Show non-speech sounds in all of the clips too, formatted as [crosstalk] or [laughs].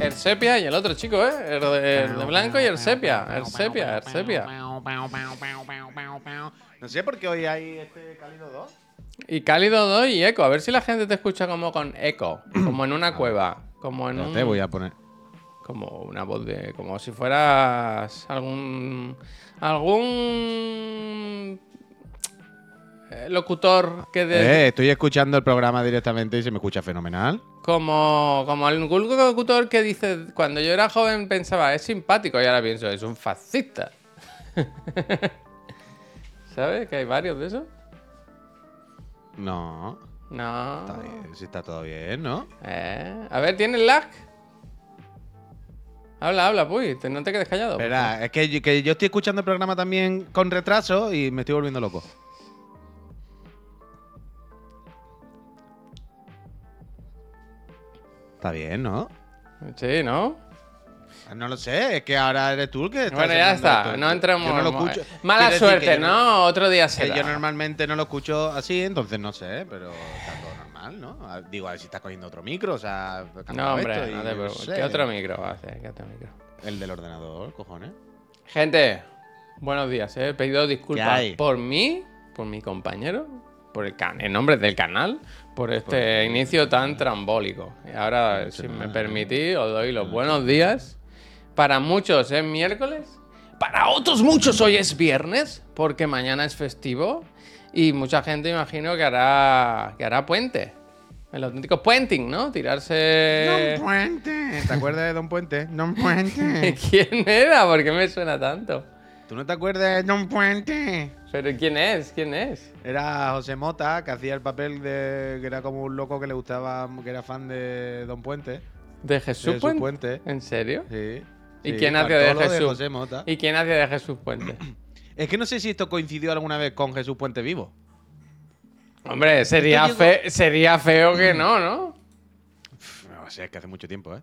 el sepia y el otro chico, ¿eh? El de, el de blanco y el sepia. El sepia, el sepia. No sé por qué hoy hay este cálido 2. Y cálido 2 y eco. A ver si la gente te escucha como con eco. [clears throat] Como en una cueva. Como en un. Te voy a poner. Como una voz de. Como si fueras algún. Algún. Eh, Locutor que de. Eh, estoy escuchando el programa directamente y se me escucha fenomenal. Como, como algún locutor que dice. Cuando yo era joven pensaba, es simpático. Y ahora pienso, es un fascista. [laughs] ¿Sabes? Que hay varios de esos. No, No. está bien, sí está todo bien, ¿no? Eh, A ver, ¿tienes lag? Habla, habla, puy. te- No te quedes callado. Espera, es que que yo estoy escuchando el programa también con retraso y me estoy volviendo loco. Está bien, ¿no? Sí, ¿no? No lo sé, es que ahora eres tú el que está Bueno, ya está. No entremos. Yo no lo escucho. Mala Quiero decir suerte, ¿no? Otro día será. yo normalmente no lo escucho así, entonces no sé, pero está todo normal, ¿no? A- Digo, a ver si estás cogiendo otro micro, o sea, No, hombre, esto y no te sé. ¿Qué otro micro va a hacer? ¿Qué otro micro? El del ordenador, cojones. Gente, buenos días. eh. He pedido disculpas por mí, por mi compañero, por el can en nombre del canal, por este inicio tan trambólico. Y ahora, si me permitís, os doy los buenos días. Para muchos es miércoles, para otros muchos hoy es viernes, porque mañana es festivo y mucha gente imagino que hará, que hará puente. El auténtico puenting, ¿no? Tirarse... Don Puente. ¿Te acuerdas de Don Puente? Don Puente. [laughs] ¿Quién era? ¿Por qué me suena tanto? ¿Tú no te acuerdas de Don Puente? ¿Pero quién es? ¿Quién es? Era José Mota, que hacía el papel de. que era como un loco que le gustaba. que era fan de Don Puente. ¿De De Jesús Puente? ¿En serio? Sí. ¿Y Sí, quién hacía de Jesús? José Mota. ¿Y quién hacía de Jesús Puente? [clears throat] Es que no sé si esto coincidió alguna vez con Jesús Puente vivo. Hombre, sería, fe- sería feo que no, ¿no? [clears throat] No sé, es que hace mucho tiempo, ¿eh?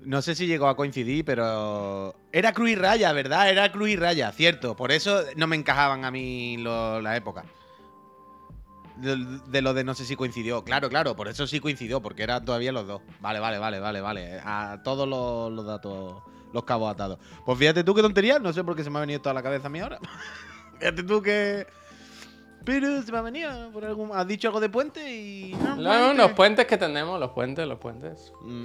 No sé si llegó a coincidir, pero. Era Cruz y Raya, ¿verdad? Era Cruz y Raya, cierto. Por eso no me encajaban a mí lo- la época. De, de lo de no sé si coincidió. Claro, claro, por eso sí coincidió, porque eran todavía los dos. Vale, vale, vale, vale, vale. A todos los, los datos, los cabos atados. Pues fíjate tú qué tontería, no sé por qué se me ha venido toda la cabeza a mí ahora. [laughs] fíjate tú que. Pero se me ha venido por algún. Has dicho algo de puente y. no, puente. los puentes que tenemos, los puentes, los puentes. Mm,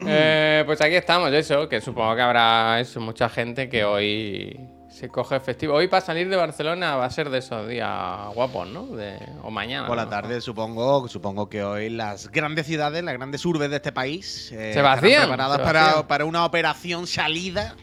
[laughs] Eh, pues aquí estamos, eso, que supongo que habrá eso, mucha gente que hoy se coge festivo. Hoy para salir de Barcelona va a ser de esos días guapos, ¿no? De, o mañana. Por la ¿no? tarde, supongo, supongo que hoy las grandes ciudades, las grandes urbes de este país, eh, Se vacían, preparadas se para, para una operación salida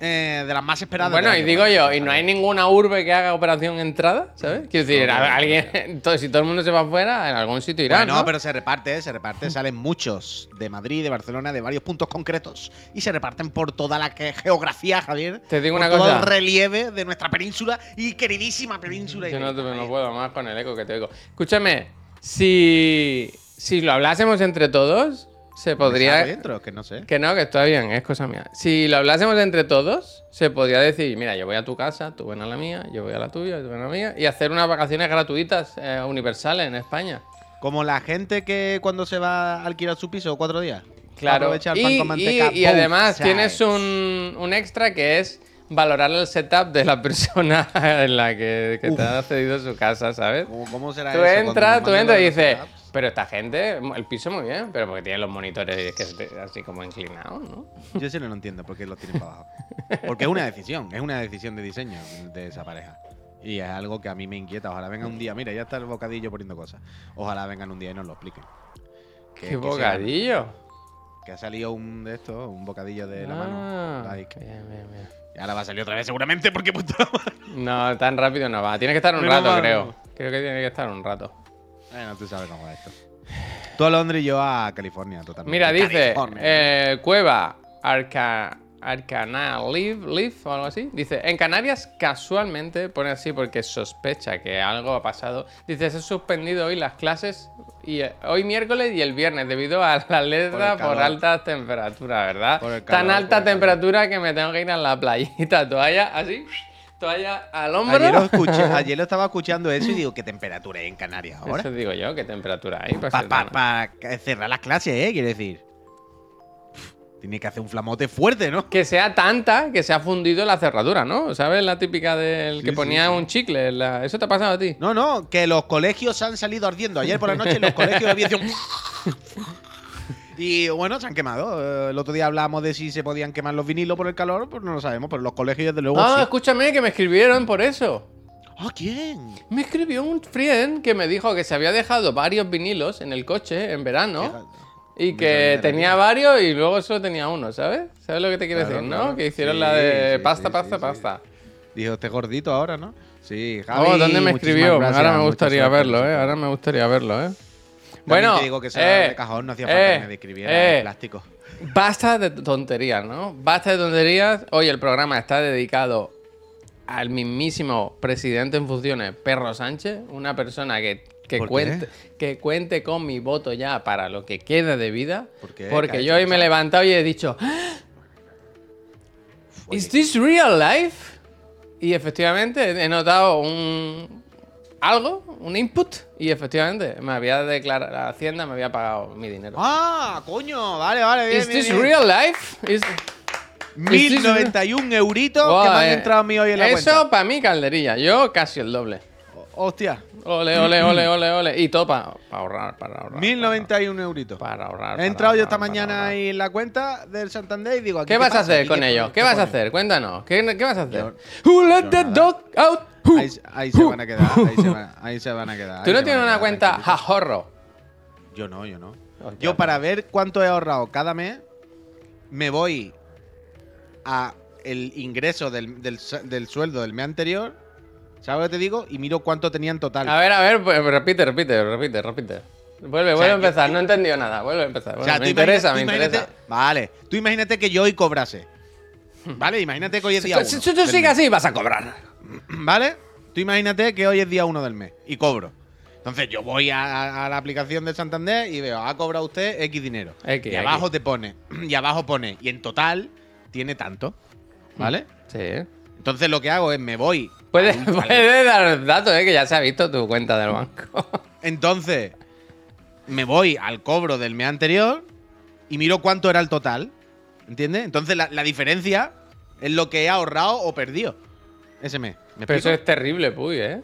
eh, de las más esperadas. Bueno, y digo yo, ¿y no hay ninguna urbe que haga operación entrada? ¿Sabes? Quiero decir, No, alguien, [laughs] si todo el mundo se va afuera, en algún sitio irá, Bueno, ¿no? pero se reparte, se reparte, salen muchos de Madrid, de Barcelona, de varios puntos concretos y se reparten por toda la que- geografía, Javier. Te digo por una todo cosa. el relieve de nuestra península y queridísima península. Yo no, te- no puedo más con el eco que te oigo. Escúchame, si, si lo hablásemos entre todos, se ¿Me podría... dentro? Que no sé. Que no, que está bien, es cosa mía. Si lo hablásemos entre todos, se podría decir, mira, yo voy a tu casa, tú ven a la mía, yo voy a la tuya, tú ven a la mía, y hacer unas vacaciones gratuitas eh, universales en España. Como la gente que cuando se va a alquilar su piso cuatro días. Claro. Aprovecha el Y, pan con manteca. y- además sides. tienes un, un extra que es valorar el setup de la [laughs] persona en la que, que te ha cedido su casa, ¿sabes? ¿Cómo, cómo será Tú eso? Entras, tú entras y dices. Pero esta gente, el piso muy bien, pero porque tiene los monitores que así como inclinados, ¿no? Yo sí no lo entiendo por qué los tienen para abajo. Porque es una decisión, es una decisión de diseño de esa pareja. Y es algo que a mí me inquieta. Ojalá venga un día, mira, ya está el bocadillo poniendo cosas. Ojalá vengan un día y nos lo expliquen. Que- ¡Qué que sea- bocadillo! Que ha salido un de estos, un bocadillo de la mano. Ah, like. bien, bien, bien. Y ahora va a salir otra vez seguramente porque he puesto la mano. No, tan rápido no va. Tiene que estar un rato, creo. Creo que tiene que estar un rato. Bueno, tú sabes cómo va esto. Tú a Londres y yo a California, totalmente. Mira, dice eh, Cueva Arca, Arcana Live, Live o algo así. Dice, en Canarias casualmente, pone así porque sospecha que algo ha pasado. Dice, se han suspendido hoy las clases y eh, hoy miércoles y el viernes debido a la Por alerta por, calor. altas temperaturas, ¿verdad? Por Tan alta por temperatura que me tengo que ir a la playita, toalla así, toalla al hombro. Ayer lo, escuché, [laughs] ayer lo estaba escuchando eso y digo, ¿qué temperatura hay en Canarias ahora? Eso digo yo, ¿qué temperatura hay? Para Para ser tan- cerrar las clases, ¿eh? Quiero decir. Tiene que hacer un flamote fuerte, ¿no? Que sea tanta que se ha fundido la cerradura, ¿no? ¿Sabes la típica del que ponía sí, sí. un chicle? la- ¿Eso te ha pasado a ti? No, no, que los colegios han salido ardiendo. Ayer por la noche los colegios de aviación. [laughs] Y bueno, se han quemado. Eh, El otro día hablábamos de si se podían quemar los vinilos por el calor, pues no lo sabemos, pero los colegios desde luego Ah, sí. escúchame, que me escribieron por eso. ¿Ah, quién? Me escribió un friend que me dijo que se había dejado varios vinilos en el coche en verano y que tenía varios y luego solo tenía uno, ¿sabes? ¿Sabes lo que te quiero Claro, decir, no? claro. Que hicieron Sí, la de pasta, sí, pasta, pasta. Dijo, este gordito ahora, ¿no? Sí, Javi. Oh, ¿dónde me escribió? gracias, Ahora me gustaría verlo, ¿eh? Ahora me gustaría verlo, ¿eh? Bueno, te digo que esa eh, de cajón no hacía falta eh, que me describiera eh, en plástico. Basta de tonterías, ¿no? Basta de tonterías. Hoy el programa está dedicado al mismísimo presidente en funciones, Perro Sánchez, una persona que, que, cuente, que cuente con mi voto ya para lo que queda de vida. ¿Por qué? Porque ¿Qué ha yo hoy me he levantado y he dicho, "Ah, ¿Is this real life? Y efectivamente he notado un algo, un input, y efectivamente me había declarado, la Hacienda me había pagado mi dinero. ¡Ah, coño! Vale, vale, bien, ¿Is bien, this bien. real life? Is- 1091 euritos que Buah, me han eh, entrado a mí hoy en la Eso cuenta. para mí, calderilla. Yo casi el doble. Hostia, Ole, ole, ole, ole, ole. Y todo para ahorrar, para ahorrar. 1091 euritos. Para ahorrar. He para entrado yo esta mañana ahí en la cuenta del Santander y digo, ¿aquí ¿Qué vas a hacer ¿Aquí con ellos? ¿Qué vas a hacer? Cuéntanos. ¿Qué, qué vas a hacer? Yo- Who let yo the nada. dog out? Ahí, ahí se van a quedar, ahí se [laughs] van, ahí se van a quedar. ¿Tú no tienes una cuenta jajorro? Yo no, yo no. Hostia, Yo para ver cuánto he ahorrado cada mes, me voy a el ingreso del, del del sueldo del mes anterior, ¿sabes lo que te digo? Y miro cuánto tenía en total. A ver, a ver, pues, repite, repite, repite, repite. Vuelve, vuelve sea, a yo- empezar. No he entendido nada. Vuelve a empezar. o Bueno, sea, me interesa, me interesa. Vale, tú imagínate que yo hoy cobrase. Vale, imagínate que hoy es día Si uno si tú sigues así, vas a cobrar. ¿Vale? Tú imagínate que hoy es día 1 del mes y cobro. Entonces yo voy a, a la aplicación de Santander y veo, ha cobrado usted X dinero. X, y abajo te pone, [clears throat] y abajo pone, y en total tiene tanto. ¿Vale? Sí. Entonces lo que hago es me voy. Puedes, puedes dar datos, eh, que ya se ha visto tu cuenta del banco. [laughs] Entonces me voy al cobro del mes anterior y miro cuánto era el total. ¿Entiendes? Entonces la, la diferencia es lo que he ahorrado o perdido ese mes. ¿Me Pero eso es terrible, Puy, ¿eh?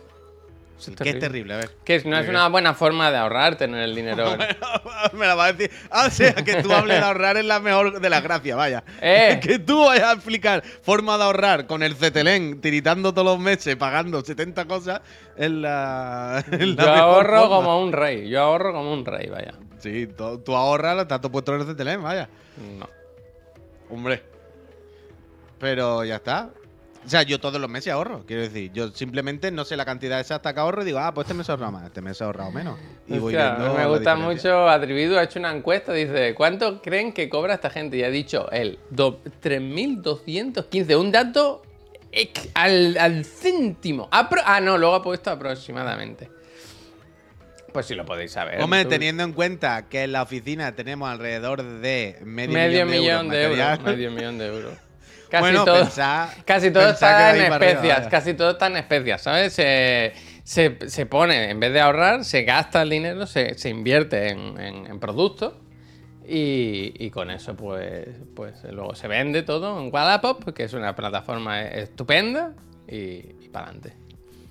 Eso es es terrible, a ver. Que no es una buena forma de ahorrar tener el dinero. [laughs] Me la vas a decir. Ah, o sea, que tú hables de ahorrar es la mejor de las gracias, vaya. Eh. [laughs] Que tú vayas a explicar forma de ahorrar con el Cetelén, tiritando todos los meses, pagando 70 cosas, es la. [laughs] Yo ahorro forma. como un rey. Yo ahorro como un rey, vaya. Sí, tú, tú ahorras, todo puesto en el Cetelén, vaya. No. Hombre. Pero ya está. O sea, yo todos los meses ahorro, quiero decir. Yo simplemente no sé la cantidad exacta que ahorro y digo, ah, pues este mes he ahorrado más, este mes he ahorrado menos. Y voy viendo me gusta mucho. Atrevido ha hecho una encuesta. Dice: ¿Cuánto creen que cobra esta gente? Y ha dicho él: do- 3.215. Un dato al, al céntimo. Apro- ah, no, luego ha puesto aproximadamente. Pues si lo podéis saber. Hombre, tú- teniendo en cuenta que en la oficina tenemos alrededor de medio, medio millón de euros. material, Medio millón de euros. Casi bueno, todo. pensá- Casi todo está en arriba, especias, casi todo está en especias, ¿sabes? Se, se, se pone, en vez de ahorrar, se gasta el dinero, se, se invierte en, en- en productos y, y con eso pues, pues luego se vende todo en Wallapop, que es una plataforma estupenda y, y para adelante.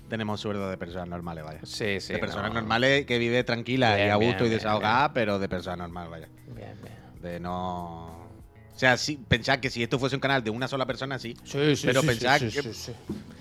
Tenemos sueldo de personas normales, vaya. Sí, sí. de personas no. normales que vive tranquila Bien, y a bien, gusto y bien, desahogada, pero de personas normales, vaya. Bien, bien. De no. O sea, sí, pensad que si esto fuese un canal de una sola persona, sí. Sí, sí, Pero sí, pensad sí, que-.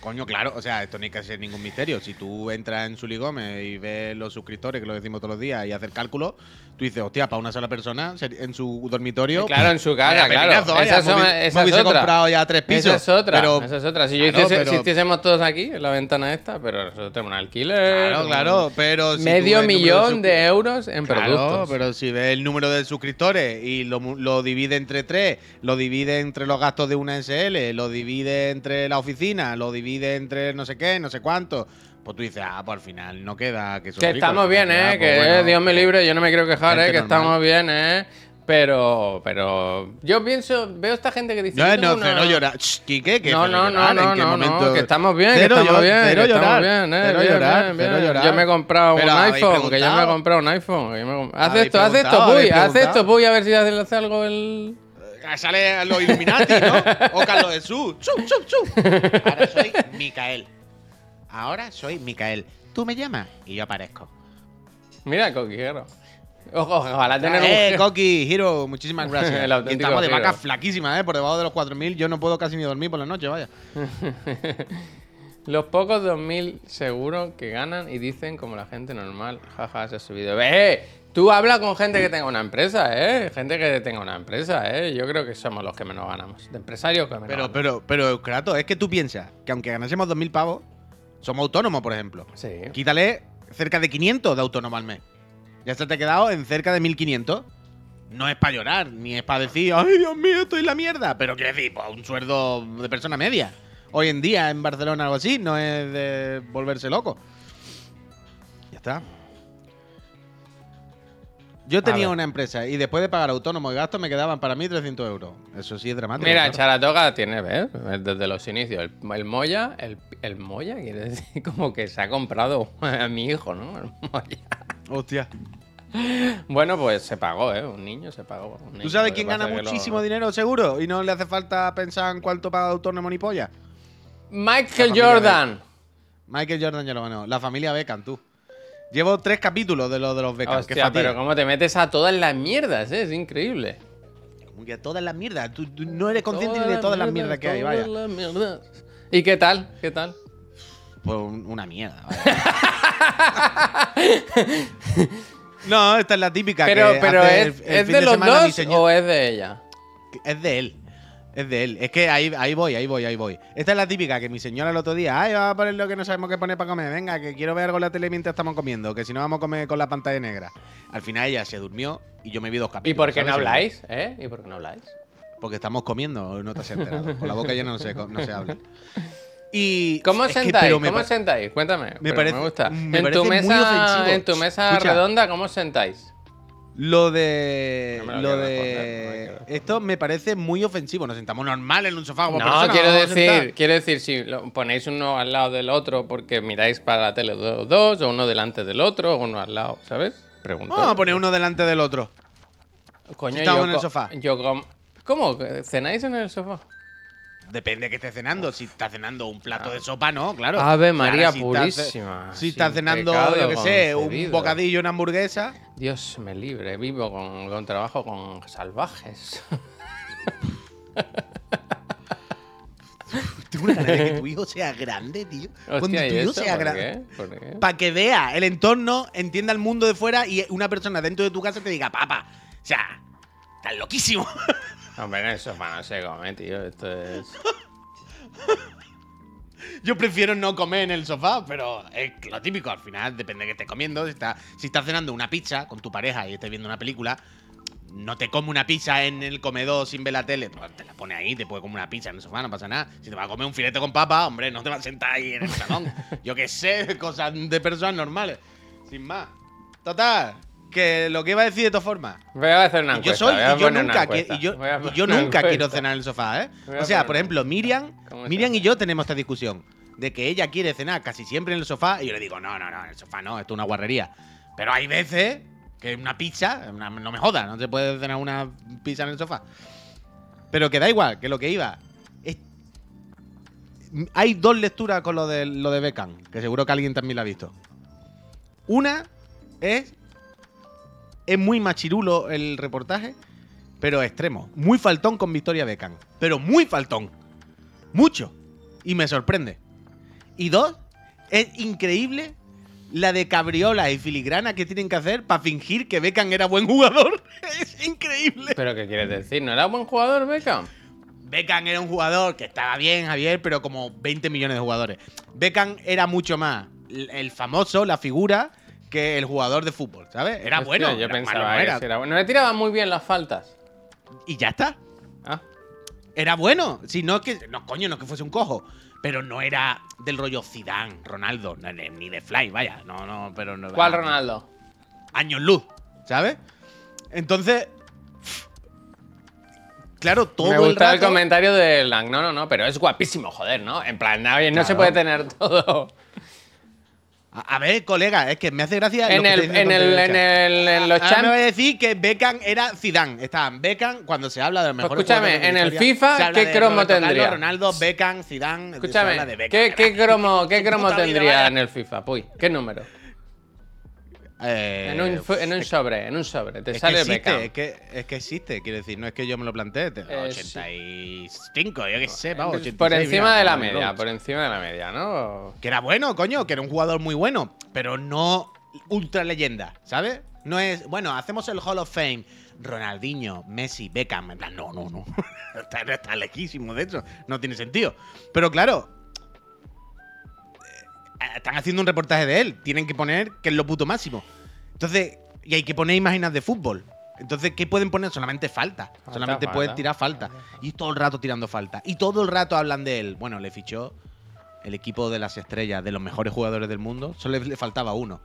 Coño, claro, o sea, esto no hay que ser ningún misterio. Si tú entras en Suligome y ves los suscriptores, que lo decimos todos los días, y hacer cálculo, tú dices, hostia, para una sola persona en su dormitorio. Claro, en su casa, claro. pepinazo, vaya, Esas son- me hubi- me esa es hubiese otra. comprado ya tres pisos. Esa es otra. Pero, esa es otra. Si, yo Claro, hiciese- pero- si hiciésemos todos aquí, en la ventana esta, pero nosotros tenemos un alquiler. Claro, claro, pero. si medio millón de euros en Claro, productos. pero si ves el número de suscriptores y lo, lo divide entre tres, lo divide entre los gastos de una SL, lo divide entre la oficina, lo divide entre no sé qué, no sé cuánto, pues tú dices, ah, pues al final no queda que Que estamos bien, ¿eh? que eh, Dios me libre, yo no me quiero quejar, ¿eh? Que normal. estamos bien, ¿eh? Pero, pero yo pienso, veo esta gente que dice... No, no, una- cero llorar. Quique, que No, no, no, llorar, ¿en no, qué no, momento? no, que estamos bien, que estamos bien, cero que estamos bien, eh, cero bien, llorar, bien, cero llorar. Yo me he comprado un Pero iPhone, que yo me he comprado un iPhone. que Haz esto, haz esto, habéis haz esto, Puy, a ver si hace algo el... sale los Illuminati, ¿no? O Carlos Jesús. Chup, chup, chup. Ahora soy Micael. Ahora soy Micael. Tú me llamas y yo aparezco. Mira, coquijero. Ojo, ojalá tener Eh, un. Coqui, Hero, muchísimas [laughs] gracias. Y Estamos de Hero. vacas flaquísimas, ¿eh? Por debajo de los 4.000 yo no puedo casi ni dormir por la noche, vaya. [laughs] Los pocos 2000 seguro que ganan y dicen como la gente normal. Jaja, se ha subido. ¡Eh! Tú hablas con gente que tenga una empresa, ¿eh? Gente que tenga una empresa, ¿eh? Yo creo que somos los que menos ganamos. De empresarios que menos Pero, ganan. pero, pero, Kratos, es que tú piensas que aunque ganásemos 2.000 pavos, somos autónomos, por ejemplo. Sí. Quítale cerca de 500 de autónomo al mes. Ya se te ha quedado en cerca de 1.500. No es para llorar, ni es para decir, ay Dios mío, estoy en la mierda. Pero quiero decir, pues un sueldo de persona media. Hoy en día en Barcelona algo así, no es de volverse loco. Ya está. Yo tenía una empresa y después de pagar autónomo y gastos me quedaban para mí 300 euros. Eso sí es dramático. Mira. Charatoga tiene, ¿ves? Desde los inicios. El, el Moya, el, el Moya quiere decir [laughs] como que se ha comprado a mi hijo, ¿no? El Moya. Hostia. Bueno, pues se pagó, ¿eh? Un niño se pagó. niño. ¿Tú sabes quién gana lo- muchísimo dinero seguro? Y no le hace falta pensar en cuánto paga autónomo ni polla. Michael Jordan. Michael Jordan ya lo ganó. La familia Beckham, tú. Llevo tres capítulos de lo de los Beckham. Hostia, fatiga. pero cómo te metes a todas las mierdas, ¿eh? Es increíble. Como que todas las mierdas. Tú, tú no eres consciente ni de todas las mierdas que hay, vaya. las mierdas. ¿Y qué tal? ¿Qué tal? Pues un- una mierda, vaya. [laughs] no, esta es la típica. Pero, que pero hace ¿es, el ¿es de los dos o es de ella? Es de él. Es de él. Es que ahí, ahí voy, ahí voy, ahí voy. Esta es la típica que mi señora el otro día, ay, vamos a poner lo que no sabemos qué poner para comer. Venga, que quiero ver algo en la tele mientras estamos comiendo, que si no vamos a comer con la pantalla negra. Al final ella se durmió y yo me vi dos ¿Y capítulos. por qué no habláis? ¿Eh? ¿Y por qué no habláis? Porque estamos comiendo, no te has enterado. Con la boca llena no se, no se habla. Y. ¿Cómo es que, sentáis? me ¿Cómo sentáis? Cuéntame. me parece- me gusta. me en, tu mesa, en tu mesa Escucha. redonda, ¿cómo sentáis? Lo de. No lo de. responder, no esto me parece muy ofensivo. Nos sentamos normal en un sofá como No, quiero decir, quiero decir, si lo ponéis uno al lado del otro porque miráis para la tele los dos, o uno delante del otro, o uno al lado, ¿sabes? Pregunto. Vamos a poner uno delante del otro. Coño, estamos yo en el sofá. Yo ¿Cómo? ¿Cenáis en el sofá? Depende de que estés cenando. Si estás cenando un plato de sopa, no, claro. Ave María ahora, si purísima, si sin estás cenando, yo qué sé, un bocadillo, una hamburguesa. Dios me libre, vivo con, con trabajo con salvajes. [laughs] Tengo una ganas de que tu hijo sea grande, tío. Cuando Hostia, tu ¿y hijo sea ¿Por grande. qué? ¿Por qué? Para que vea el entorno, entienda el mundo de fuera y una persona dentro de tu casa te diga, papá, o sea, estás loquísimo. [laughs] Hombre, en el sofá no se come, tío. Esto es. [laughs] Yo prefiero no comer en el sofá, pero es lo típico. Al final depende de que estés comiendo. Si estás, si estás cenando una pizza con tu pareja y estés viendo una película, no te come una pizza en el comedor sin ver la tele. Pues te la pone ahí, te puede comer una pizza en el sofá, no pasa nada. Si te vas a comer un filete con papa, hombre, no te vas a sentar ahí en el salón. [laughs] Yo qué sé, cosas de personas normales. Sin más. Total, que lo que iba a decir de todas formas. Voy a hacer una Y yo encuesta. soy, y yo nunca, encuesta. y yo, y nunca quiero encuesta. cenar en el sofá, ¿eh? O sea, por ejemplo, Miriam, ¿Cómo Miriam y yo tenemos esta discusión de que ella quiere cenar casi siempre en el sofá y yo le digo, no, no, no, en el sofá no, esto es una guarrería. Pero hay veces que una pizza, una- no me jodas, no se puede cenar una pizza en el sofá. Pero que da igual, que lo que iba. es- hay dos lecturas con lo de, lo de Beckham, que seguro que alguien también la ha visto. Una es. Es muy machirulo el reportaje, pero extremo. Muy faltón con Victoria Beckham. Pero muy faltón. Mucho. Y me sorprende. Y dos, es increíble la de cabriola y filigrana que tienen que hacer para fingir que Beckham era buen jugador. [laughs] es increíble. ¿Pero qué quieres decir? ¿No era buen jugador, Beckham? Beckham era un jugador que estaba bien, Javier, pero como 20 millones de jugadores. Beckham era mucho más el famoso, la figura, que el jugador de fútbol, ¿sabes? Era Hostia, bueno. Yo era malo, pensaba no que era. bueno. No le tiraba muy bien las faltas. Y ya está. Ah, Era bueno. Si no es que. No, coño, no es que fuese un cojo. Pero no era del rollo Zidane, Ronaldo, no, ni de Fly, vaya. No, no, pero no. ¿Cuál Ronaldo? Años luz, ¿sabes? Entonces. Claro, todo Me el gusta el, rato. comentario de Lang. No, no, no, pero es guapísimo, joder, ¿no? En plan, oye, no se puede tener todo. A, a ver, colega, es que me hace gracia. En el, en el, en el, en los Ahora me voy a decir que Beckham era Zidane. Estaban Beckham cuando se habla de los Pues mejores escúchame, de en el FIFA, ¿qué cromo tendría? Ronaldo, Beckham, Zidane. Escúchame, de Beckham. ¿qué, qué cromo, qué [laughs] cromo vida, tendría en el FIFA? Puy, ¿qué número? Eh, En un, fu- en un sobre, en un sobre. Te es que sale existe, Beckham. es que, es que existe, quiero decir, no es que yo me lo plantee. te- Eh, sí. 85, yo qué sé, vamos, 86, por encima mira, de la media, por encima de la media, ¿no? Que era bueno, coño, que era un jugador muy bueno, pero no ultra leyenda, ¿sabes? No es, bueno, hacemos el Hall of Fame. Ronaldinho, Messi, Beckham. En plan, no, no, no. [laughs] está, está lejísimo, de hecho. No tiene sentido. Pero claro, eh, están haciendo un reportaje de él. Tienen que poner que es lo puto máximo. Entonces, y hay que poner imágenes de fútbol. Entonces, ¿qué pueden poner? Solamente falta. Falta, Solamente falta. pueden tirar falta. Y todo el rato tirando falta. Y todo el rato hablan de él. Bueno, le fichó el equipo de las estrellas, de los mejores jugadores del mundo. Solo le, le faltaba uno.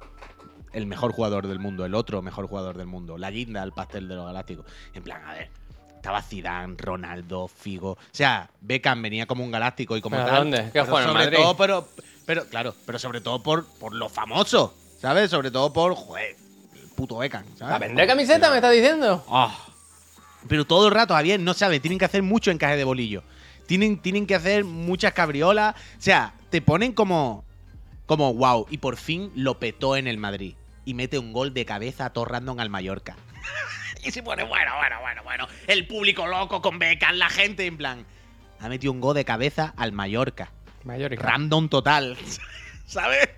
El mejor jugador del mundo, el otro mejor jugador del mundo. La guinda al pastel de los galácticos. En plan, a ver. Estaba Zidane, Ronaldo, Figo. O sea, Beckham venía como un galáctico y como ¿Pero tal. dónde? ¿Qué pero juega en sobre Madrid? todo, pero, pero, claro, pero sobre todo por, por lo famoso. ¿Sabes? Sobre todo por, joder, el puto Beckham. ¿sabes? ¿A vender camiseta me estás diciendo? Ah. Pero todo el rato, Javier, no sabe, tienen que hacer mucho encaje de bolillo. Tienen, tienen que hacer muchas cabriolas. O sea, te ponen como. Como wow. Y por fin lo petó en el Madrid. Y mete un gol de cabeza a todo random al Mallorca. Y se pone, bueno, bueno, bueno, bueno. El público loco con Beckham, la gente en plan. Ha metido un gol de cabeza al Mallorca. Mayor Random total. [laughs] ¿Sabes?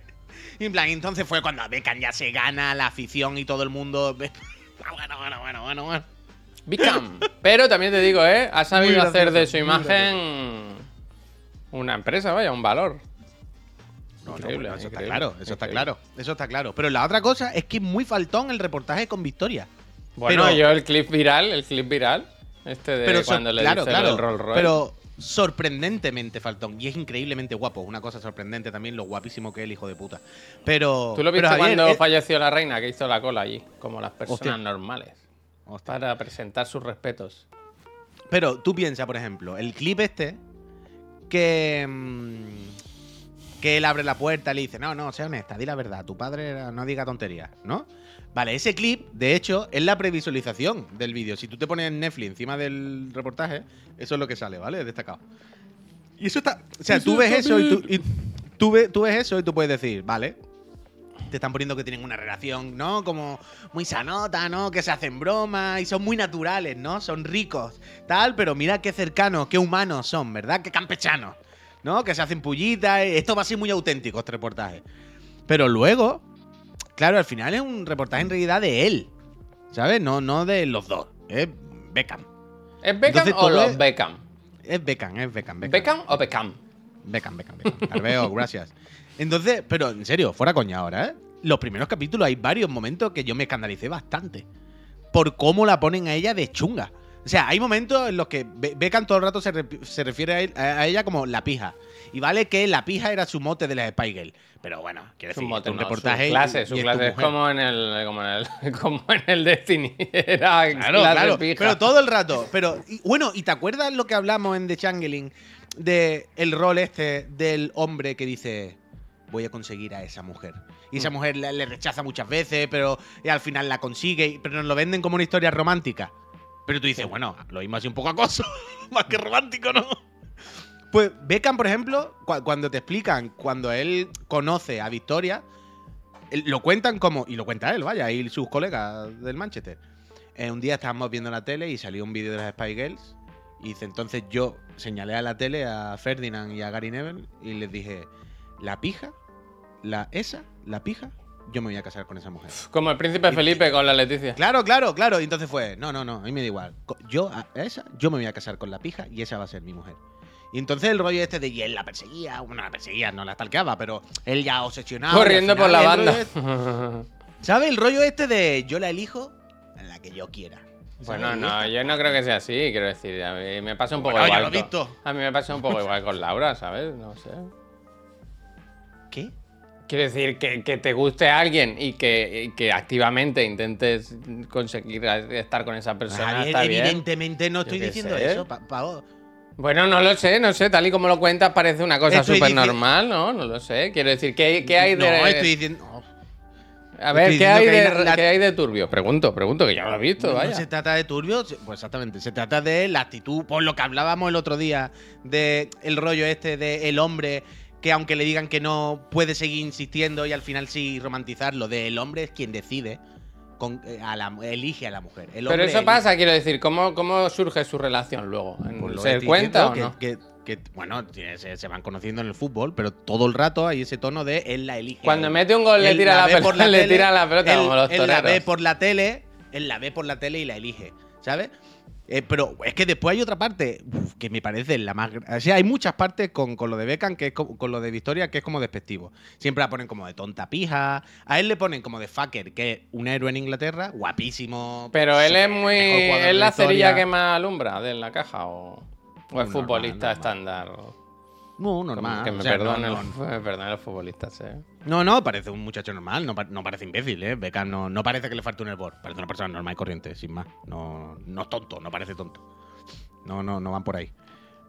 Y en plan, entonces fue cuando a Beckham ya se gana la afición y todo el mundo. [laughs] bueno, bueno, bueno, bueno, bueno. Beckham. Pero también te digo, ¿eh? Ha sabido hacer de su imagen una empresa, vaya, un valor. No, no, Increíble, bueno, eso está claro, eso está claro, eso está claro. Pero la otra cosa es que es muy faltón el reportaje con Victoria. Bueno, Pero- yo el clip viral, el clip viral, este de Pero cuando le claro, dice claro, del Rolls Royce. pero sorprendentemente faltón y es increíblemente guapo. Una cosa sorprendente también lo guapísimo que es el hijo de puta. Pero ¿Tú lo viste pero, cuando eh, falleció la reina que hizo la cola allí? Como las personas Hostia. normales. hostia. Para presentar sus respetos. Pero tú piensa, por ejemplo, el clip este que mm, que él abre la puerta y le dice, no, no, sé honesta, di la verdad, tu padre era- no diga tonterías, ¿no? Vale, ese clip, de hecho, es la previsualización del vídeo. Si tú te pones en Netflix encima del reportaje, eso es lo que sale, ¿vale? Destacado. Y eso está. O sea, tú ves eso y tú, y tú, ves, tú ves eso y tú puedes decir, vale. Te están poniendo que tienen una relación, ¿no? Como muy sanota, ¿no? Que se hacen bromas y son muy naturales, ¿no? Son ricos, tal, pero mira qué cercanos, qué humanos son, ¿verdad? Qué campechanos, ¿no? Que se hacen pullitas. Esto va a ser muy auténtico, este reportaje. Pero luego, claro, al final es un reportaje en realidad de él, ¿sabes? No, no de los dos. Es Beckham. ¿Es Beckham Entonces, o los es- Beckham? Es Beckham, es Beckham. Beckham. ¿Beckham o Beckham? Beckham, Beckham, Beckham. Carveo, gracias. Entonces, pero en serio, fuera coña ahora, ¿eh? Los primeros capítulos hay varios momentos que yo me escandalicé bastante. Por cómo la ponen a ella de chunga. O sea, hay momentos en los que Be- Beckham todo el rato se, re- se refiere a, él- a- a ella como la pija. Y vale que la pija era su mote de la Spy. Pero bueno, quiero Su decir, mote, un no, reportaje. su clase, y su clase es como en el, como en el, [laughs] como en el Destiny. [laughs] Era Claro, clase claro. pija. Pero todo el rato. Pero, y- bueno, ¿y te acuerdas lo que hablamos en The Changeling? De el rol este del hombre que dice. Voy a conseguir a esa mujer. Y Mm. esa mujer le, le rechaza muchas veces, pero al final la consigue. Pero nos lo venden como una historia romántica. Pero tú dices, bueno, lo mismo así un poco acoso. [laughs] más que romántico, ¿no? Pues Beckham, por ejemplo, cu- cuando te explican, cuando él conoce a Victoria, lo cuentan como. Y lo cuenta él, vaya, y sus colegas del Manchester. Eh, un día estábamos viendo la tele y salió un vídeo de las Spy Girls. Y dice, entonces yo señalé a la tele a Ferdinand y a Gary Neville y les dije, la pija, la esa, la pija, yo me voy a casar con esa mujer. Como el príncipe Felipe con la Leticia. Claro, claro, claro. Y entonces fue, no, no, no, a mí me da igual. Yo a esa, yo me voy a casar con la pija y esa va a ser mi mujer. Y entonces el rollo este de y él la perseguía, bueno, la perseguía, no la stalkeaba, pero él ya al Corriendo por la banda. este- ¿Sabes? El rollo este de yo la elijo a la que yo quiera. Bueno, no, yo no creo que sea así, quiero decir. A mí me pasa un poco Bueno, yo igual. lo con- visto. A mí me pasa un poco igual con Laura, ¿sabes? No sé. ¿Qué? Quiero decir, que, que te guste a alguien y que, y que activamente intentes conseguir estar con esa persona Javier, está bien. evidentemente no estoy diciendo sé. eso, pa- Pavo. Bueno, no lo sé, no sé. Tal y como lo cuentas, parece una cosa súper normal, ¿no? No lo sé. Quiero decir, ¿qué, qué hay de. No, estoy diciendo. no, A ver, estoy ¿qué hay, de, que hay la- ¿qué hay de turbio? Pregunto, pregunto, que ya lo he visto, No, no vaya. se trata de turbio, pues exactamente, se trata de la actitud, por lo que hablábamos el otro día, de el rollo este de el hombre que aunque le digan que no, puede seguir insistiendo y al final sí romantizarlo, de el hombre es quien decide, con, eh, a la- elige a la mujer. El Pero eso elige- pasa, quiero decir, ¿cómo, cómo surge su relación luego? ¿En- Pues ¿Se cuenta o no? que, que- que, bueno, se, se van conociendo en el fútbol, pero todo el rato hay ese tono de él la elige. Cuando mete un gol, le tira la, pelota, la [laughs] le tele, tira la pelota él, como los él la ve por la tele, él la ve por la tele y la elige, ¿sabes? Eh, pero es que después hay otra parte uf, que me parece la más. O sea, hay muchas partes con, con lo de Beckham, que es co- con lo de Victoria, que es como despectivo. Siempre la ponen como de tonta pija. A él le ponen como de fucker, que es un héroe en Inglaterra, guapísimo. Pero él es muy. ¿Es la cerilla que más alumbra de la caja o, o es futbolista estándar? No, normal. Que me O sea, no, los- futbolistas, eh. No, no, parece un muchacho normal, no, no parece imbécil, ¿eh? Beckham no, no parece que le falte un hervor, parece una persona normal y corriente, sin más. No, no es tonto, no parece tonto. No, no, no van por ahí.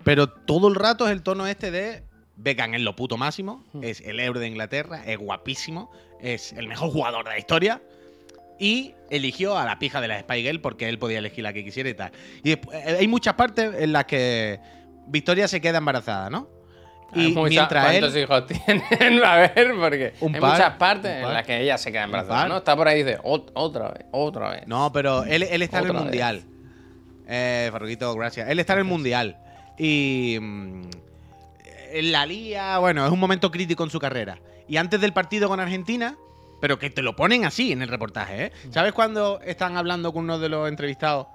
Pero todo el rato es el tono este de Beckham es lo puto máximo, es el héroe de Inglaterra, es guapísimo, es el mejor jugador de la historia. Y eligió a la pija de la Spy Girl porque él podía elegir la que quisiera y tal. Y eh, hay muchas partes en las que Victoria se queda embarazada, ¿no? Y mientras él. ¿Cuántos hijos [laughs] tienen? A ver, porque Un hay par, muchas partes en las que ella se queda embarazada. ¿no? Está por ahí y dice, "Ot- otra vez, otra vez. No, pero él, él está en el vez. mundial. Eh, Farruquito, gracias. Él está en el mundial. Y. mm, en la lía, bueno, es un momento crítico en su carrera. Y antes del partido con Argentina, pero que te lo ponen así en el reportaje, ¿eh? ¿Sabes cuando están hablando con uno de los entrevistados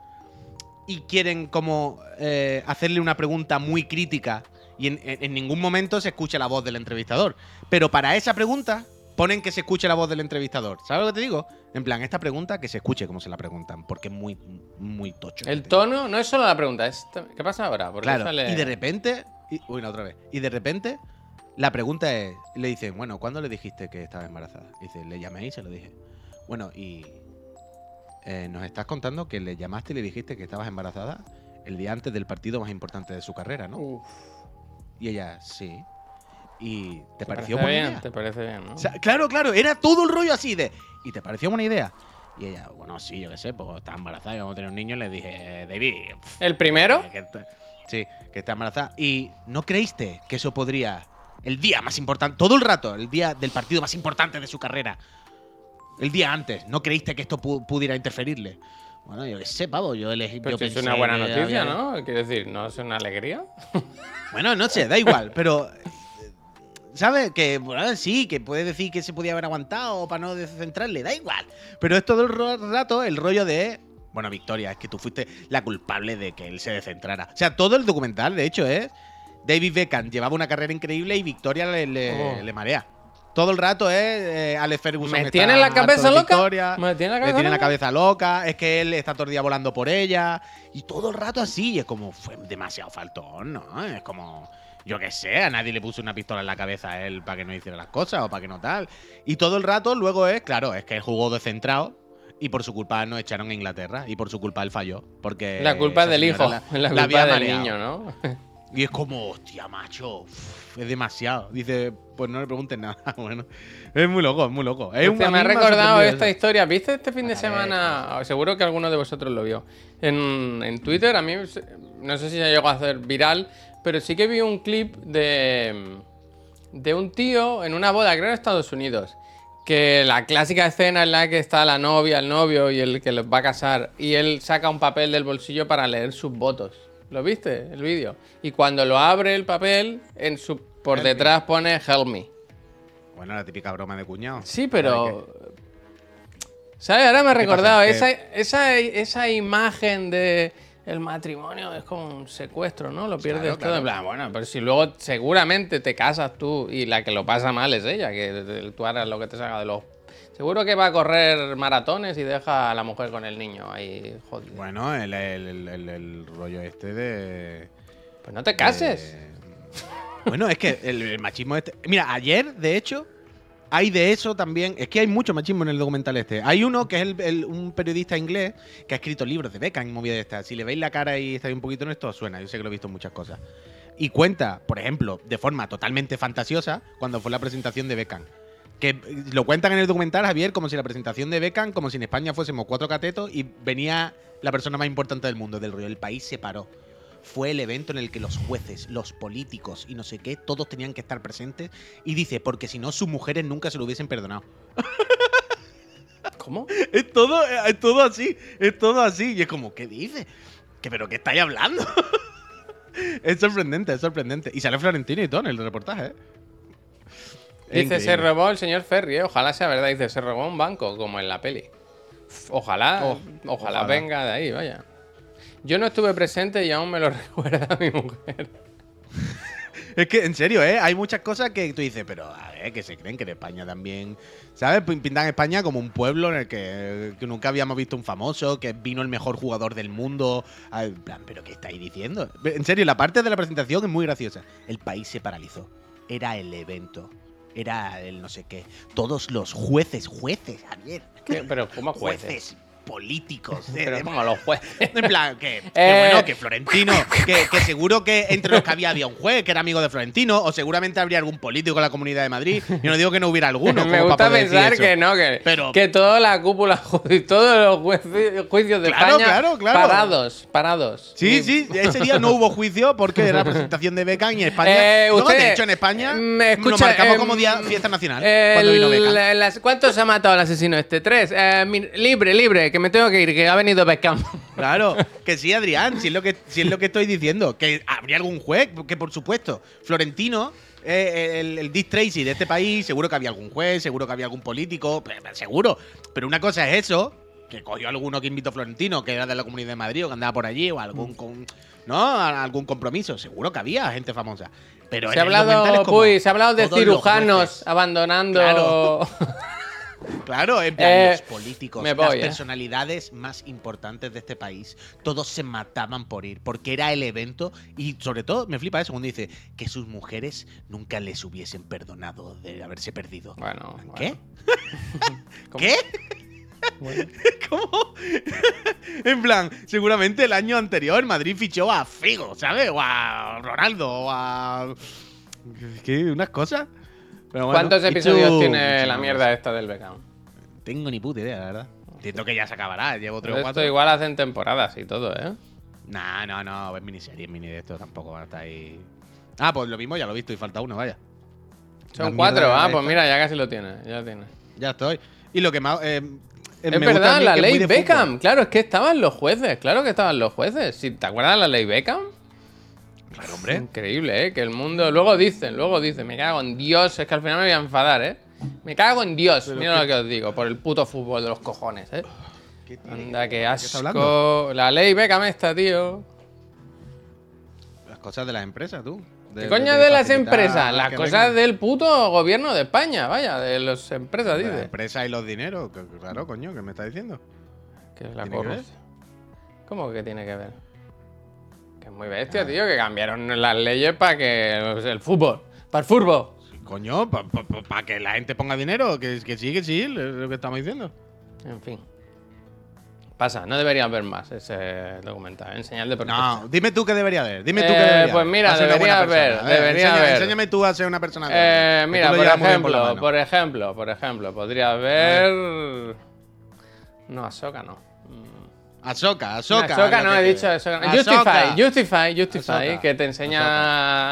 y quieren como eh, hacerle una pregunta muy crítica y en, ningún momento se escucha la voz del entrevistador? Pero para esa pregunta ponen que se escuche la voz del entrevistador. ¿Sabes lo que te digo? En plan, esta pregunta que se escuche como se la preguntan, porque es muy, muy tocho. El tono no es solo la pregunta, es ¿qué pasa ahora? Porque Claro, sale- y de repente. Y, uy, no, otra vez. Y de repente, la pregunta es: le dicen, bueno, ¿cuándo le dijiste que estaba embarazada? Dice, le llamé y se lo dije. Bueno, y. eh, nos estás contando que le llamaste y le dijiste que estabas embarazada el día antes del partido más importante de su carrera, ¿no? Uf, Y ella, sí. ¿Y te ¿te pareció parece buena bien? idea? ¿Te parece bien, no? O sea, claro, claro, era todo el rollo así de. ¿Y te pareció buena idea? Y ella, bueno, sí, yo qué sé, pues estaba embarazada y vamos a tener un niño. Y le dije, David, pff, ¿El primero? que está- sí, que está embarazada. ¿Y no creíste que eso podría, el día más importante, todo el rato, el día del partido más importante de su carrera, el día antes, ¿no creíste que esto pu- pudiera interferirle? Bueno, yo qué sé, pavo, yo elegí. Pero yo si es una buena noticia, había- ¿no? Quiero decir, ¿no es una alegría? [laughs] Bueno, no sé, da igual, pero. eh, ¿Sabes? Que bueno, sí, que puede decir que se podía haber aguantado para no descentrarle, da igual. Pero es todo el rato el rollo de. Bueno, Victoria, es que tú fuiste la culpable de que él se descentrara. O sea, todo el documental, de hecho, es. David Beckham llevaba una carrera increíble y Victoria le, le- Oh. le marea. Todo el rato es eh, Alex Ferguson. ¿Me está tiene la cabeza de loca? Victoria, ¿Me tiene la le cabeza tiene la loca? cabeza loca, es que él está todo el día volando por ella. Y todo el rato así, y es como, fue demasiado faltón, ¿no? Es como, yo qué sé, a nadie le puso una pistola en la cabeza a él para que no hiciera las cosas o para que no tal. Y todo el rato luego es, claro, es que él jugó descentrado. Y por su culpa nos echaron a Inglaterra. Y por su culpa él falló. Porque La culpa es del hijo, la- la, culpa del mareado. niño, ¿no? [laughs] Y es como, hostia, macho, es demasiado. Dice, pues no le preguntes nada. [laughs] Bueno, es muy loco, es muy loco. Es a me ha recordado esta historia. ¿Viste este fin de semana? Seguro que alguno de vosotros lo vio. En, en Twitter, a mí, se- no sé si se llegó a hacer viral, pero sí que vi un clip de, de un tío en una boda, creo en Estados Unidos. Que la clásica escena en la que está la novia, el novio y el que los va a casar, y él saca un papel del bolsillo para leer sus votos. ¿Lo viste? El vídeo. Y cuando lo abre el papel, en su, por Help me. detrás pone Help me. Bueno, la típica broma de cuñado. Sí, pero. ¿Sabes? Ahora me he ¿Qué recordado. Esa, esa, esa imagen de. El matrimonio es como un secuestro, ¿no? Lo pierdes Claro, todo. claro. En plan, bueno, pero si luego seguramente te casas tú y la que lo pasa mal es ella, que tú harás lo que te salga de los. Seguro que va a correr maratones y deja a la mujer con el niño ahí jodido. Bueno, el, el- el- rollo este de. Pues no te cases. de- Bueno, es que el, machismo este. Mira, ayer, de hecho, hay de eso también. Es que hay mucho machismo en el documental este. Hay uno que es un periodista inglés que ha escrito libros de Beckham y movida de estas. Si le veis la cara y estáis un poquito en esto, suena. Yo sé que lo he visto en muchas cosas. Y cuenta, por ejemplo, de forma totalmente fantasiosa, cuando fue la presentación de Beckham. Que lo cuentan en el documental, Javier, como si la presentación de Beckham, como si en España fuésemos cuatro catetos y venía la persona más importante del mundo, del rollo. El país se paró. Fue el evento en el que los jueces, los políticos y no sé qué, todos tenían que estar presentes. Y dice, porque si no, sus mujeres nunca se lo hubiesen perdonado. [laughs] ¿Cómo? Es todo, es todo así, es todo así. Y es como, ¿qué dice? ¿Qué, ¿Pero qué estáis hablando? [laughs] es sorprendente, es sorprendente. Y sale Florentino y todo en el reportaje, ¿eh? Dice, se robó el señor Ferry, ¿eh? ojalá sea verdad. Dice, se robó un banco, como en la peli. Ojalá, Oh, ojalá, ojalá. venga de ahí, vaya. Yo no estuve presente y aún me lo [laughs] recuerda mi mujer. [laughs] Es que, en serio, ¿eh? Hay muchas cosas que tú dices, pero a ver, que se creen que en España también. ¿Sabes? Pin- Pintan España como un pueblo en el que, que nunca habíamos visto un famoso, que vino el mejor jugador del mundo. En plan, ¿pero qué estáis diciendo? En serio, la parte de la presentación es muy graciosa. El país se paralizó. Era el evento. Era el no sé qué. Todos los jueces, jueces, Javier. ¿Qué? Pero, ¿cómo jueces? Jueces políticos. de- Pero de- como los [laughs] jueces. en plan, que, [laughs] que Eh. bueno, que Florentino, [laughs] que, que seguro que entre los que había había un juez que era amigo de Florentino, o seguramente habría algún político en la comunidad de Madrid. Yo no digo que no hubiera alguno. Me gusta pensar que no, que, Pero- que toda la cúpula, todos los juicios de Claro, España claro, claro. parados, parados. Sí, sí, ese día no hubo juicio porque era la presentación de Beckham y en España. Eh, no, usted, de hecho, en España me escucha, marcamos como día fiesta nacional. cuando vino Beckham. las- ¿Cuántos ha matado el asesino este? Tres. Eh, mi- libre, libre, que me tengo que ir, que ha venido Beckham. [laughs] Claro, que sí, Adrián, si es lo que, si es lo que estoy diciendo. Que habría algún juez, que por supuesto, Florentino, eh, el, el Dick Tracy de este país, seguro que había algún juez, seguro que había algún político, seguro. Pero una cosa es eso, que cogió alguno que invitó Florentino, que era de la Comunidad de Madrid o que andaba por allí, o algún, Mm. con, ¿no? Algún compromiso. Seguro que había gente famosa. Pero Se ha hablado, es como Puy, se ha hablado de cirujanos abandonando. Claro. [laughs] Claro, en plan, Eh, los políticos, me las eh. personalidades más importantes de este país, todos se mataban por ir, porque era el evento y sobre todo me flipa eso cuando dice que sus mujeres nunca les hubiesen perdonado de haberse perdido. Bueno, ¿Qué? [laughs] ¿Qué? Bueno. [laughs] ¿Cómo? [laughs] en plan, seguramente el año anterior Madrid fichó a Figo, ¿sabes? O a Ronaldo, o a... ¿Qué? ¿Unas cosas? Pero bueno, ¿Cuántos episodios tú- tiene la mierda esta del Beckham? Tengo ni puta idea, la verdad. Entiendo que ya se acabará, llevo tres o Esto cuatro. igual hacen temporadas y todo, ¿eh? Nah, no, no, es miniserie, es mini de esto, tampoco va a estar ahí. Ah, pues lo mismo ya lo he visto y falta uno, vaya. Son cuatro, ah, pues mira, ya casi lo tiene, ya lo tiene. Ya estoy. Y lo que más. eh, eh, Es verdad, la ley Beckham. Claro, es que estaban los jueces. Claro que estaban los jueces. ¿Te acuerdas de la ley Beckham? Claro, hombre. Increíble, ¿eh? Que el mundo. Luego dicen, luego dicen, me cago en Dios. Es que al final me voy a enfadar, ¿eh? Me cago en Dios. Mira lo que os digo, por el puto fútbol de los cojones, ¿eh? ¿Qué Anda, que? ¿Qué está asco. La ley Beckham esta, tío. Las cosas de las empresas, tú. ¿Qué coño de de las empresas? Las cosas vengan. del puto gobierno de España, vaya, de las empresas, De las dice. empresas y los dineros. Claro, coño, ¿qué me estás diciendo? Que es la corrupción. ¿Cómo que tiene que ver? Que es muy bestia, tío, que cambiaron las leyes para que el fútbol, para el fútbol. Coño, para que la gente ponga dinero. Que, que sí, que sí, es lo que estamos diciendo. En fin. Pasa, no debería haber más ese documental. En señal de protesta. No, dime tú qué debería haber. Dime tú Eh, qué debería pues mira, debería haber, ver, debería haber. Enséñame tú a ser una persona de Eh, tú mira, por ejemplo, por ejemplo, por ejemplo, podría haber. No, Ahsoka no. Ahsoka, Ahsoka. Ahsoka no, he dicho Ahsoka. Ahsoka. Justify, Justify, Justify, Ahsoka. que te enseña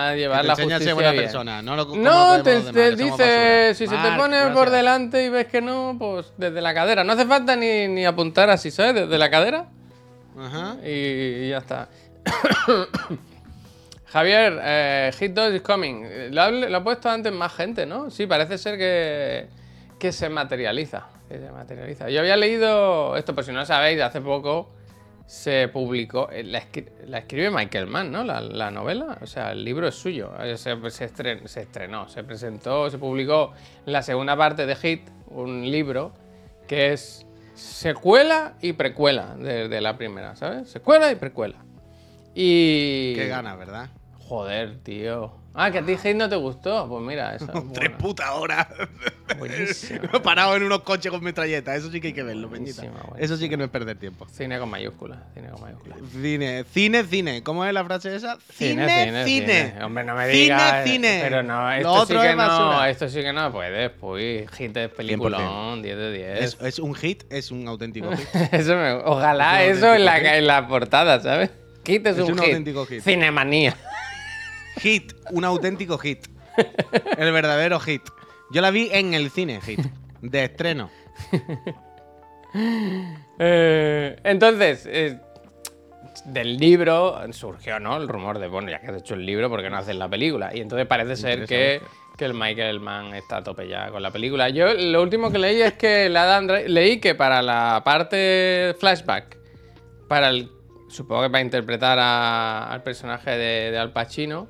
a Que llevar te la enseña a justicia ser buena bien. persona. No, lo, No, te, dice, si se te pone por delante y ves que no, pues desde la cadera. No hace falta ni, ni apuntar así, ¿sabes? Desde la cadera Ajá. y, y ya está. [coughs] Javier, eh, Hit 2 is coming. Lo ha, lo ha puesto antes más gente, ¿no? Sí, parece ser que, que se materializa. Que se materializa. Yo había leído esto, por si no lo sabéis, hace poco se publicó. eh, La, escri- la escribe Michael Mann, ¿no? La, la novela. O sea, el libro es suyo. Eh, Se, se estren- se estrenó, se presentó, se publicó la segunda parte de Hit, un libro que es secuela y precuela de, de la primera, ¿sabes? Secuela y precuela. Y. Qué ganas, ¿verdad? Joder, tío. Ah, que a ti Hate no te gustó. Pues mira, eso. [laughs] es Tres putas horas. Buenísimo. [laughs] Parado en unos coches con metralletas. Eso sí que hay que verlo, Peñita. Eso sí que no es perder tiempo. Cine con mayúsculas. Cine con mayúsculas. Cine, cine, cine. ¿Cómo es la frase esa? Cine, Cine, cine. cine. Hombre, no me Cine, digas. eh, cine. Pero no, Lo esto otro sí que es no. Esto sí que no puedes. Pues hit de peliculón, 10 de 10. Es, es un hit, es un auténtico hit. [laughs] Eso me- ojalá Es eso en la, en portada, ¿sabes? Hit es, Es un, un hit. auténtico hit. Cinemanía. Hit, un auténtico hit. El verdadero hit. Yo la vi en el cine, hit. De estreno. [laughs] Eh, entonces, eh, del libro surgió, ¿no? El rumor de, bueno, ya que has hecho el libro, ¿por qué no haces la película? Y entonces parece ser que, que el Michael Mann está a tope ya con la película. Yo lo último que leí es que Dri- leí que para la parte flashback, para el, supongo que para interpretar a- al personaje de, de Al Pacino,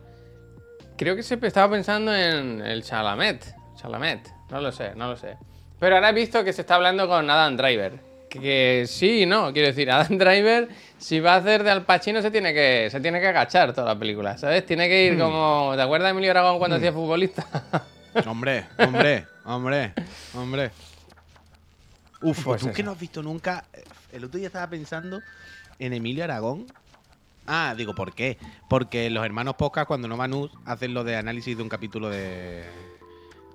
creo que se estaba pensando en el Chalamet. Chalamet, no lo sé, no lo sé. Pero ahora he visto que se está hablando con Adam Driver. Que, que sí y no, quiero decir, Adam [laughs] Driver, si va a hacer de Al Pacino, se tiene que, se tiene que agachar toda la pelíula, ¿sabes? Tiene que ir como. ¿Te acuerdas de Emilio Aragón cuando hacía futbolista? [laughs] Hombre, hombre, hombre, hombre. Uf, Pues tú eso. que no has visto nunca. El otro día estaba pensando en Emilio Aragón. Ah, digo, ¿por qué? Porque los hermanos Podcast, cuando no van us, hacen lo de análisis de un capítulo de.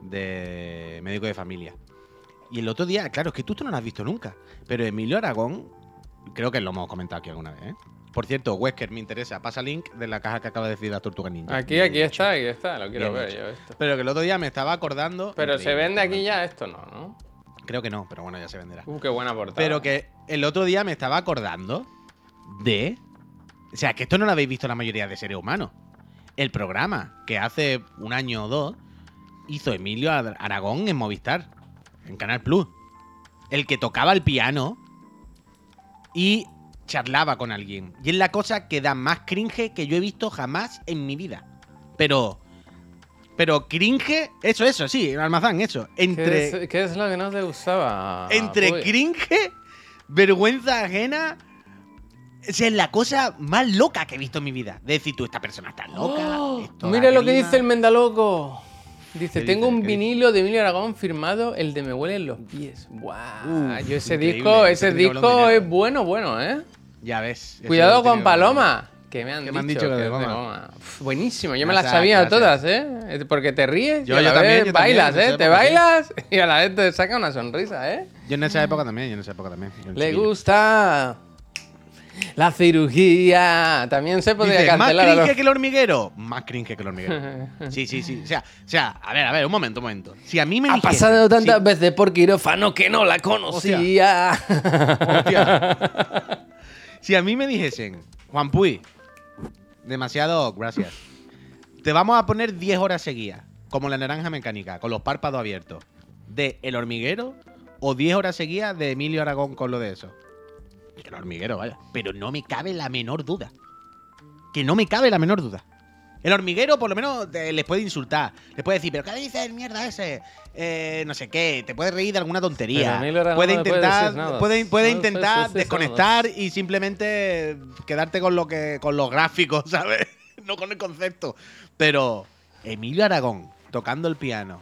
de médico de familia. Y el otro día, claro, es que tú esto no lo has visto nunca. Pero Emilio Aragón, creo que lo hemos comentado aquí alguna vez, ¿eh? Por cierto, Wesker, me interesa. Pasa link de la caja que acaba de decir las tortugas ninja. Aquí, aquí está, aquí está, lo quiero Bien ver hecho. yo esto. Pero que el otro día me estaba acordando. Pero se vende aquí ya esto, no, ¿no? Creo que no, pero bueno, ya se venderá. Uh, qué buena portada. Pero que el otro día me estaba acordando de. O sea, que esto no lo habéis visto la mayoría de seres humanos. El programa que hace un año o dos hizo Emilio Ar- Aragón en Movistar, en Canal Plus. El que tocaba el piano y charlaba con alguien. Y es la cosa que da más cringe que yo he visto jamás en mi vida. Pero. Pero cringe, eso, eso, sí, almazán, eso. ¿Qué Entre es, qué es lo que no te gustaba? entre Puy? cringe, vergüenza ajena. O sea, es la cosa más loca que he visto en mi vida. De decir, tú, esta persona está loca. [gasps] ¡Oh! Mira lo que dice el Mendaloco. Dice, ¿Qué tengo dice? un ¿Qué dice? vinilo de Emilio Aragón firmado, el de Me huelen los pies. Buah, Uf, yo ese increíble. disco, Ese disco es bueno, bueno, ¿eh? Ya ves. Cuidado con. Paloma. Que me han, Que me han dicho que que de es goma. Uf, buenísimo, yo me las sabía gracias. todas, ¿eh? Porque te ríes Yo- y a yo la también, vez yo también, bailas, sé ¿eh? Te bailas [laughs] y a la vez te saca una sonrisa, ¿eh? Yo en esa época también, yo en esa época también. yo Le chiquillo. gusta la cirugía. También se podría Dice, ¿más cancelar a cringe los... que el hormiguero? Más cringe que el hormiguero. [laughs] Sí, sí, sí. O sea, o sea, a ver, a ver, un momento, un momento. Si a mí me Ha pasado tantas veces por quirófano que no la conocía. Hostia. [laughs] si a mí me dijesen, Juan Puy, demasiado, gracias. Te vamos a poner 10 horas seguidas, como la naranja mecánica, con los párpados abiertos, de El Hormiguero o 10 horas seguidas de Emilio Aragón con lo de eso. El Hormiguero, vaya. Pero no me cabe la menor duda. Que no me cabe la menor duda. El hormiguero, por lo menos, te- les puede insultar. Les puede decir, ¿pero qué dices, mierda ese? Eh, no sé qué. Te puede reír de alguna tontería. Puede no le puede intentar, puede, puede No le desconectar y simplemente quedarte con lo que con los gráficos, [laughs] ¿sabes? no con el concepto. Pero Emilio Aragón tocando el piano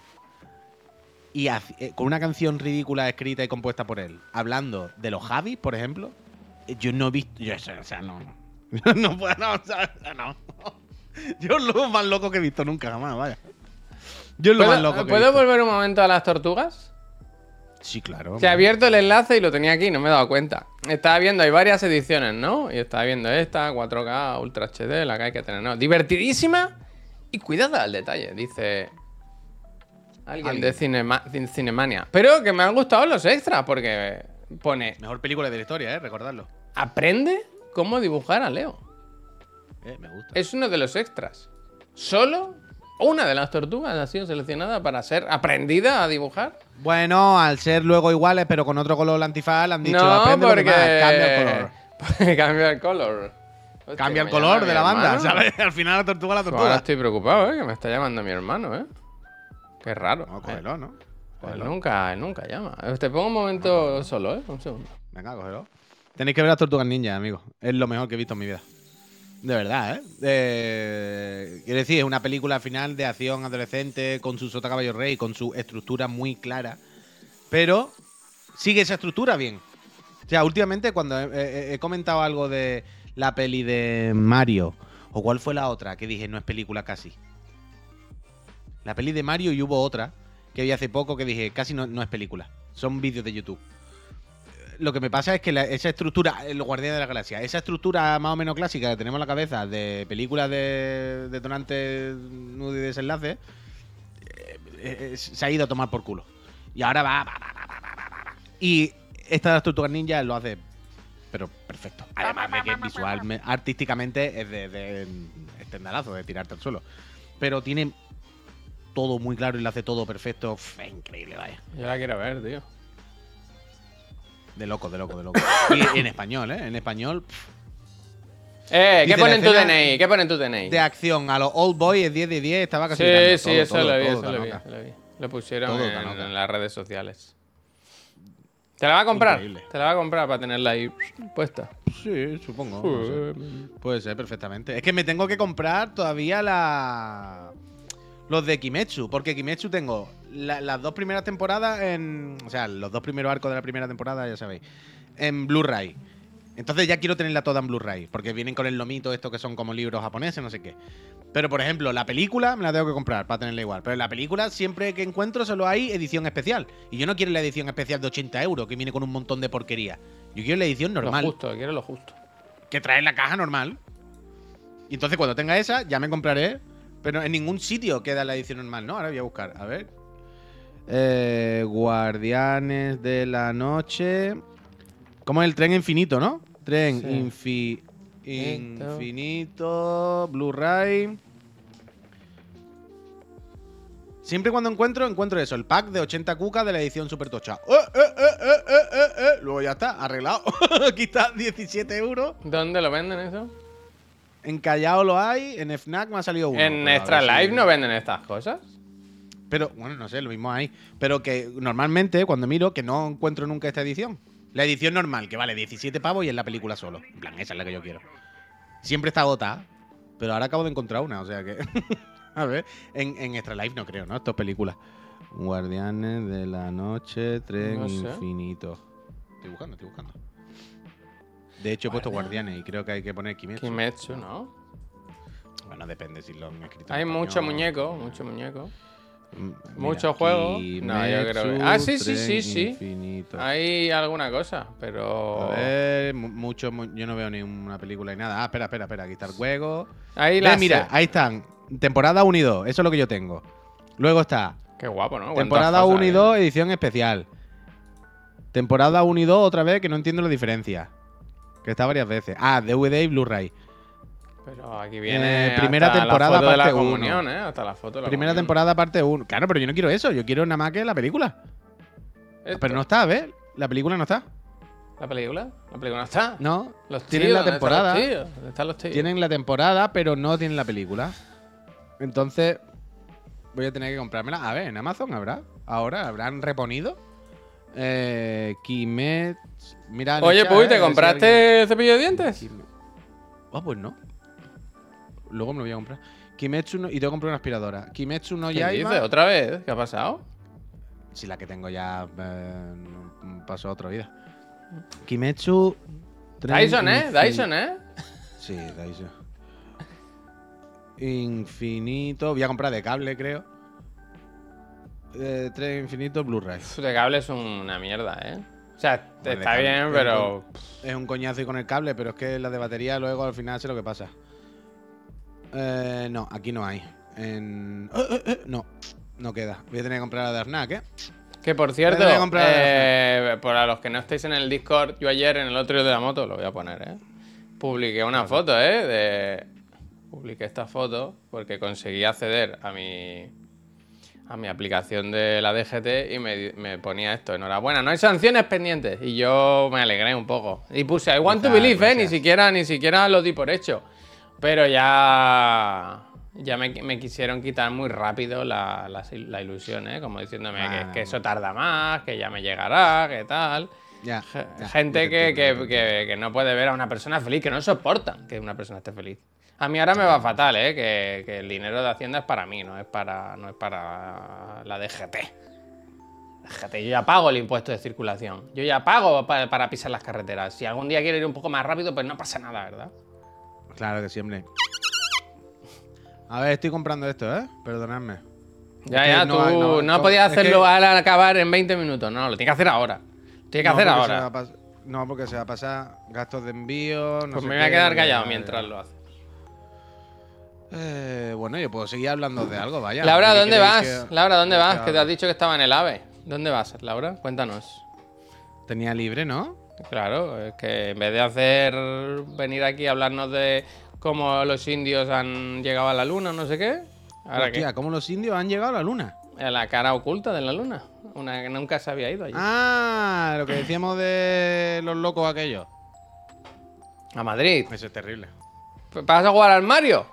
y eh, con una canción ridícula escrita y compuesta por él, hablando de los Javis, por ejemplo, yo no he visto. Yo, o sea, no. no. [laughs] no puedo, no, o sea, no. [laughs] Yo es lo más loco que he visto nunca, jamás, vaya. Yo es lo más loco ¿Puedo, que he ¿puedo visto. volver un momento a las tortugas? Sí, claro. Se ha abierto el enlace y lo tenía aquí, no me he dado cuenta. Estaba viendo, hay varias ediciones, ¿no? Y estaba viendo esta, 4K, Ultra HD, la que hay que tener, ¿no? Divertidísima y cuidada al detalle, dice alguien, Alguien. de Cinema- Cin- Cinemania. Pero que me han gustado los extras porque pone, Mejor película de la historia, eh, recordarlo. Aprende cómo dibujar a Leo. Eh, me gusta. Es uno de los extras. Solo una de las tortugas ha sido seleccionada para ser aprendida a dibujar. Bueno, al ser luego iguales, pero con otro color antifaz, le han dicho, no, aprende lo porque cambia el color. [laughs] cambia el color. Hostia, Cambia el color llama de la banda. ¿sabes? [laughs] Al final la tortuga la Pues Ahora tortuga. estoy preocupado, ¿eh? Que me está llamando mi hermano, ¿eh? Qué raro. No, ¿eh? cógelo, ¿no? Él Cógelo. nunca, él nunca llama. Eh, Te pongo un momento solo, ¿eh? Un segundo. Venga, cógelo. Tenéis que ver las tortugas ninja, amigos. Es lo mejor que he visto en mi vida. De verdad, ¿eh? Quiero decir, es una película final de acción adolescente con su sota caballo rey, con su estructura muy clara. Pero sigue esa estructura bien. O sea, últimamente cuando he, he- he comentado algo de la peli de Mario, o cuál fue la otra que dije no es película casi. La peli de Mario y hubo otra que vi hace poco que dije casi no, no es película. Son vídeos de YouTube. Lo que me pasa es que la- esa estructura, el Guardián de la Galaxia, esa estructura más o menos clásica que tenemos en la cabeza de películas de detonantes, nudo y desenlace, eh, eh, se ha ido a tomar por culo. Y ahora va. Y esta Tortuga Ninja lo hace, pero perfecto. Además de que visualmente, artísticamente es de, de estendalazo, de tirarte al suelo. Pero tiene todo muy claro y lo hace todo perfecto. Increíble, vaya. Yo la quiero ver, tío. De loco, de loco, de loco. Y en español, ¿eh? En español, pf, Eh, ¿qué Dice pone la en tu DNI? ¿Qué pone en tu DNI? de acción a los Old Boy es 10 de 10, estaba casi Sí, mirando. sí, Todo, eso todo, lo vi, todo, eso lo vi, lo vi. Lo pusieron en, las redes sociales. ¿Te la va a comprar? Increíble. ¿Te la va a comprar para tenerla ahí puesta? Sí, supongo. no sé. Puede ser perfectamente. Es que me tengo que comprar todavía la. Los de Kimetsu. Porque Kimetsu tengo la- las dos primeras temporadas en. O sea, los dos primeros arcos de la primera temporada, ya sabéis. En Blu-ray. Entonces ya quiero tenerla toda en Blu-ray. Porque vienen con el lomito, estos que son como libros japoneses, no sé qué. Pero, por ejemplo, la película me la tengo que comprar para tenerla igual. Pero la película, siempre que encuentro, solo hay edición especial. Y yo no quiero la edición especial de 80 euros, que viene con un montón de porquería. Yo quiero la edición normal Lo justo, quiero lo justo. que trae la caja normal. Y entonces cuando tenga esa, ya me compraré. Pero en ningún sitio queda la edición normal, ¿no? Ahora voy a buscar. A ver. Eh, Guardianes de la Noche. ¿Cómo es el tren infinito, no? Tren Sí. infi- infinito. Blu-ray. Siempre cuando encuentro, encuentro eso, el pack de 80 cucas de la edición super tocha. ¡Eh, eh, eh, eh, eh, eh, eh! Luego ya está, arreglado. Aquí está, 17 euros. ¿Dónde lo venden eso? En Callao lo hay, en FNAC me ha salido uno. en Extra Life no venden estas cosas. Pero, bueno, no sé, lo mismo hay. Pero que normalmente, cuando miro, que no encuentro nunca esta edición. La edición normal, que vale 17 pavos y es la película solo. En plan, esa es la que yo quiero. Siempre está agotada, pero ahora acabo de encontrar una, o sea que. [laughs] a ver, en, en Extra Life no creo, ¿no? Esto es película. Guardianes de la Noche, Tren No sé. Infinito. Estoy buscando, estoy buscando. De hecho, he puesto Guardianes y creo que hay que poner Kimetsu. Kimetsu, ¿no? Bueno, depende si lo han escrito. Hay español. mucho muñeco, mucho muñeco. Mm, mucho mira, juego. No, yo creo que- Ah, sí, sí, sí, sí. Infinito. Hay alguna cosa, pero. A ver, mu- mucho, mu- yo no veo ni una película ni nada. Ah, espera, espera, espera, aquí está el juego. Ahí la mira, ahí están. Temporada 1 y 2, eso es lo que yo tengo. Luego está Qué guapo, ¿no? temporada Cuántas 1 y cosas, 2, edición especial. Temporada 1 y 2, otra vez, que no entiendo la diferencia. Que está varias veces. Ah, DVD y Blu-ray. Pero aquí viene. Eh, primera hasta temporada, la foto de la parte uno. comunión, ¿eh? Hasta la foto de la Primera comunión. temporada, parte 1. Claro, pero yo no quiero eso. Yo quiero nada más que la película. Esto. Pero no está, ¿ves? La película no está. ¿La película? ¿La película no está? No. Los tienen tíos, la ¿dónde temporada. Están los tíos? ¿Dónde están los tíos? Tienen la temporada, pero no tienen la película. Entonces, voy a tener que comprármela. A ver, en Amazon habrá. Ahora habrán reponido. Eh, Kimet. Mira, Oye, chat, Puy, ¿te si compraste cepillo de dientes? Ah, pues no. Luego me lo voy a comprar. Kimetsu no... Y tengo que comprar una aspiradora. Kimetsu no ¿Qué Yaiba. dices? ¿Otra vez? ¿Qué ha pasado? Si la que tengo ya eh, pasó a otra vida. Kimetsu. Dyson, ¿eh? Dyson, ¿eh? Sí, Dyson. Infinito. Voy a comprar de cable, creo. Eh, tren infinito Blu-ray. De cable es una mierda, ¿eh? O sea, está bien, pero. Es un coñazo y con el cable, pero es que las de batería luego al final sé lo que pasa. Eh, no, aquí no hay. En... eh, eh, eh, no, no queda. Voy a tener que comprar la de Arnak, ¿eh? Que por cierto, Voy a comprar- para los que no estéis en el Discord, yo ayer en el otro de la moto, lo voy a poner, ¿eh? Publiqué una foto, ¿eh? De... Publiqué esta foto porque conseguí acceder a mi, a mi aplicación de la DGT y me, me ponía esto, enhorabuena, no hay sanciones pendientes. Y yo me alegré un poco. Y puse, I want to Quizá, believe, ¿eh? Ni gracias. siquiera, ni siquiera lo di por hecho. Pero ya... Ya me, me quisieron quitar muy rápido la, la- la ilusión, ¿eh? Como diciéndome que, eso tarda más, que ya me llegará, que tal. Ya, ya, Gente que, que- que- no puede ver a una persona feliz, que no soportan que una persona esté feliz. A mí ahora me va fatal, ¿eh? Que, que el dinero de Hacienda es para mí, no es para, no es para la DGT. DGT, yo ya pago el impuesto de circulación. Yo ya pago pa- para, pisar las carreteras. Si algún día quiero ir un poco más rápido, pues no pasa nada, ¿verdad? Claro que siempre. A ver, estoy comprando esto, ¿eh? Perdonadme. Ya, ya, no tú hay- no, no, podías que- hacerlo al acabar en 20 minutos. No, lo tienes que hacer ahora. Tienes que No, hacer ahora. no, porque se va a pasar gastos de envío. No Pues sé me voy a quedar callado mientras lo haces. Eh, bueno, yo puedo seguir hablando de algo, vaya. Laura, ¿Qué ¿dónde vas? que- Laura, ¿dónde vas? que te has dicho que estaba en el AVE. ¿Dónde vas, Laura? Cuéntanos. Tenía libre, ¿no? Claro, es que en vez de hacer venir aquí a hablarnos de cómo los indios han llegado a la luna, no sé qué. Ahora Hostia, ¿cómo los indios han llegado a la luna? qué? A la cara oculta de la luna. Una que nunca se había ido allí. Ah, lo que decíamos de los locos aquellos. A Madrid. Eso es terrible. ¿Vas a jugar al Mario?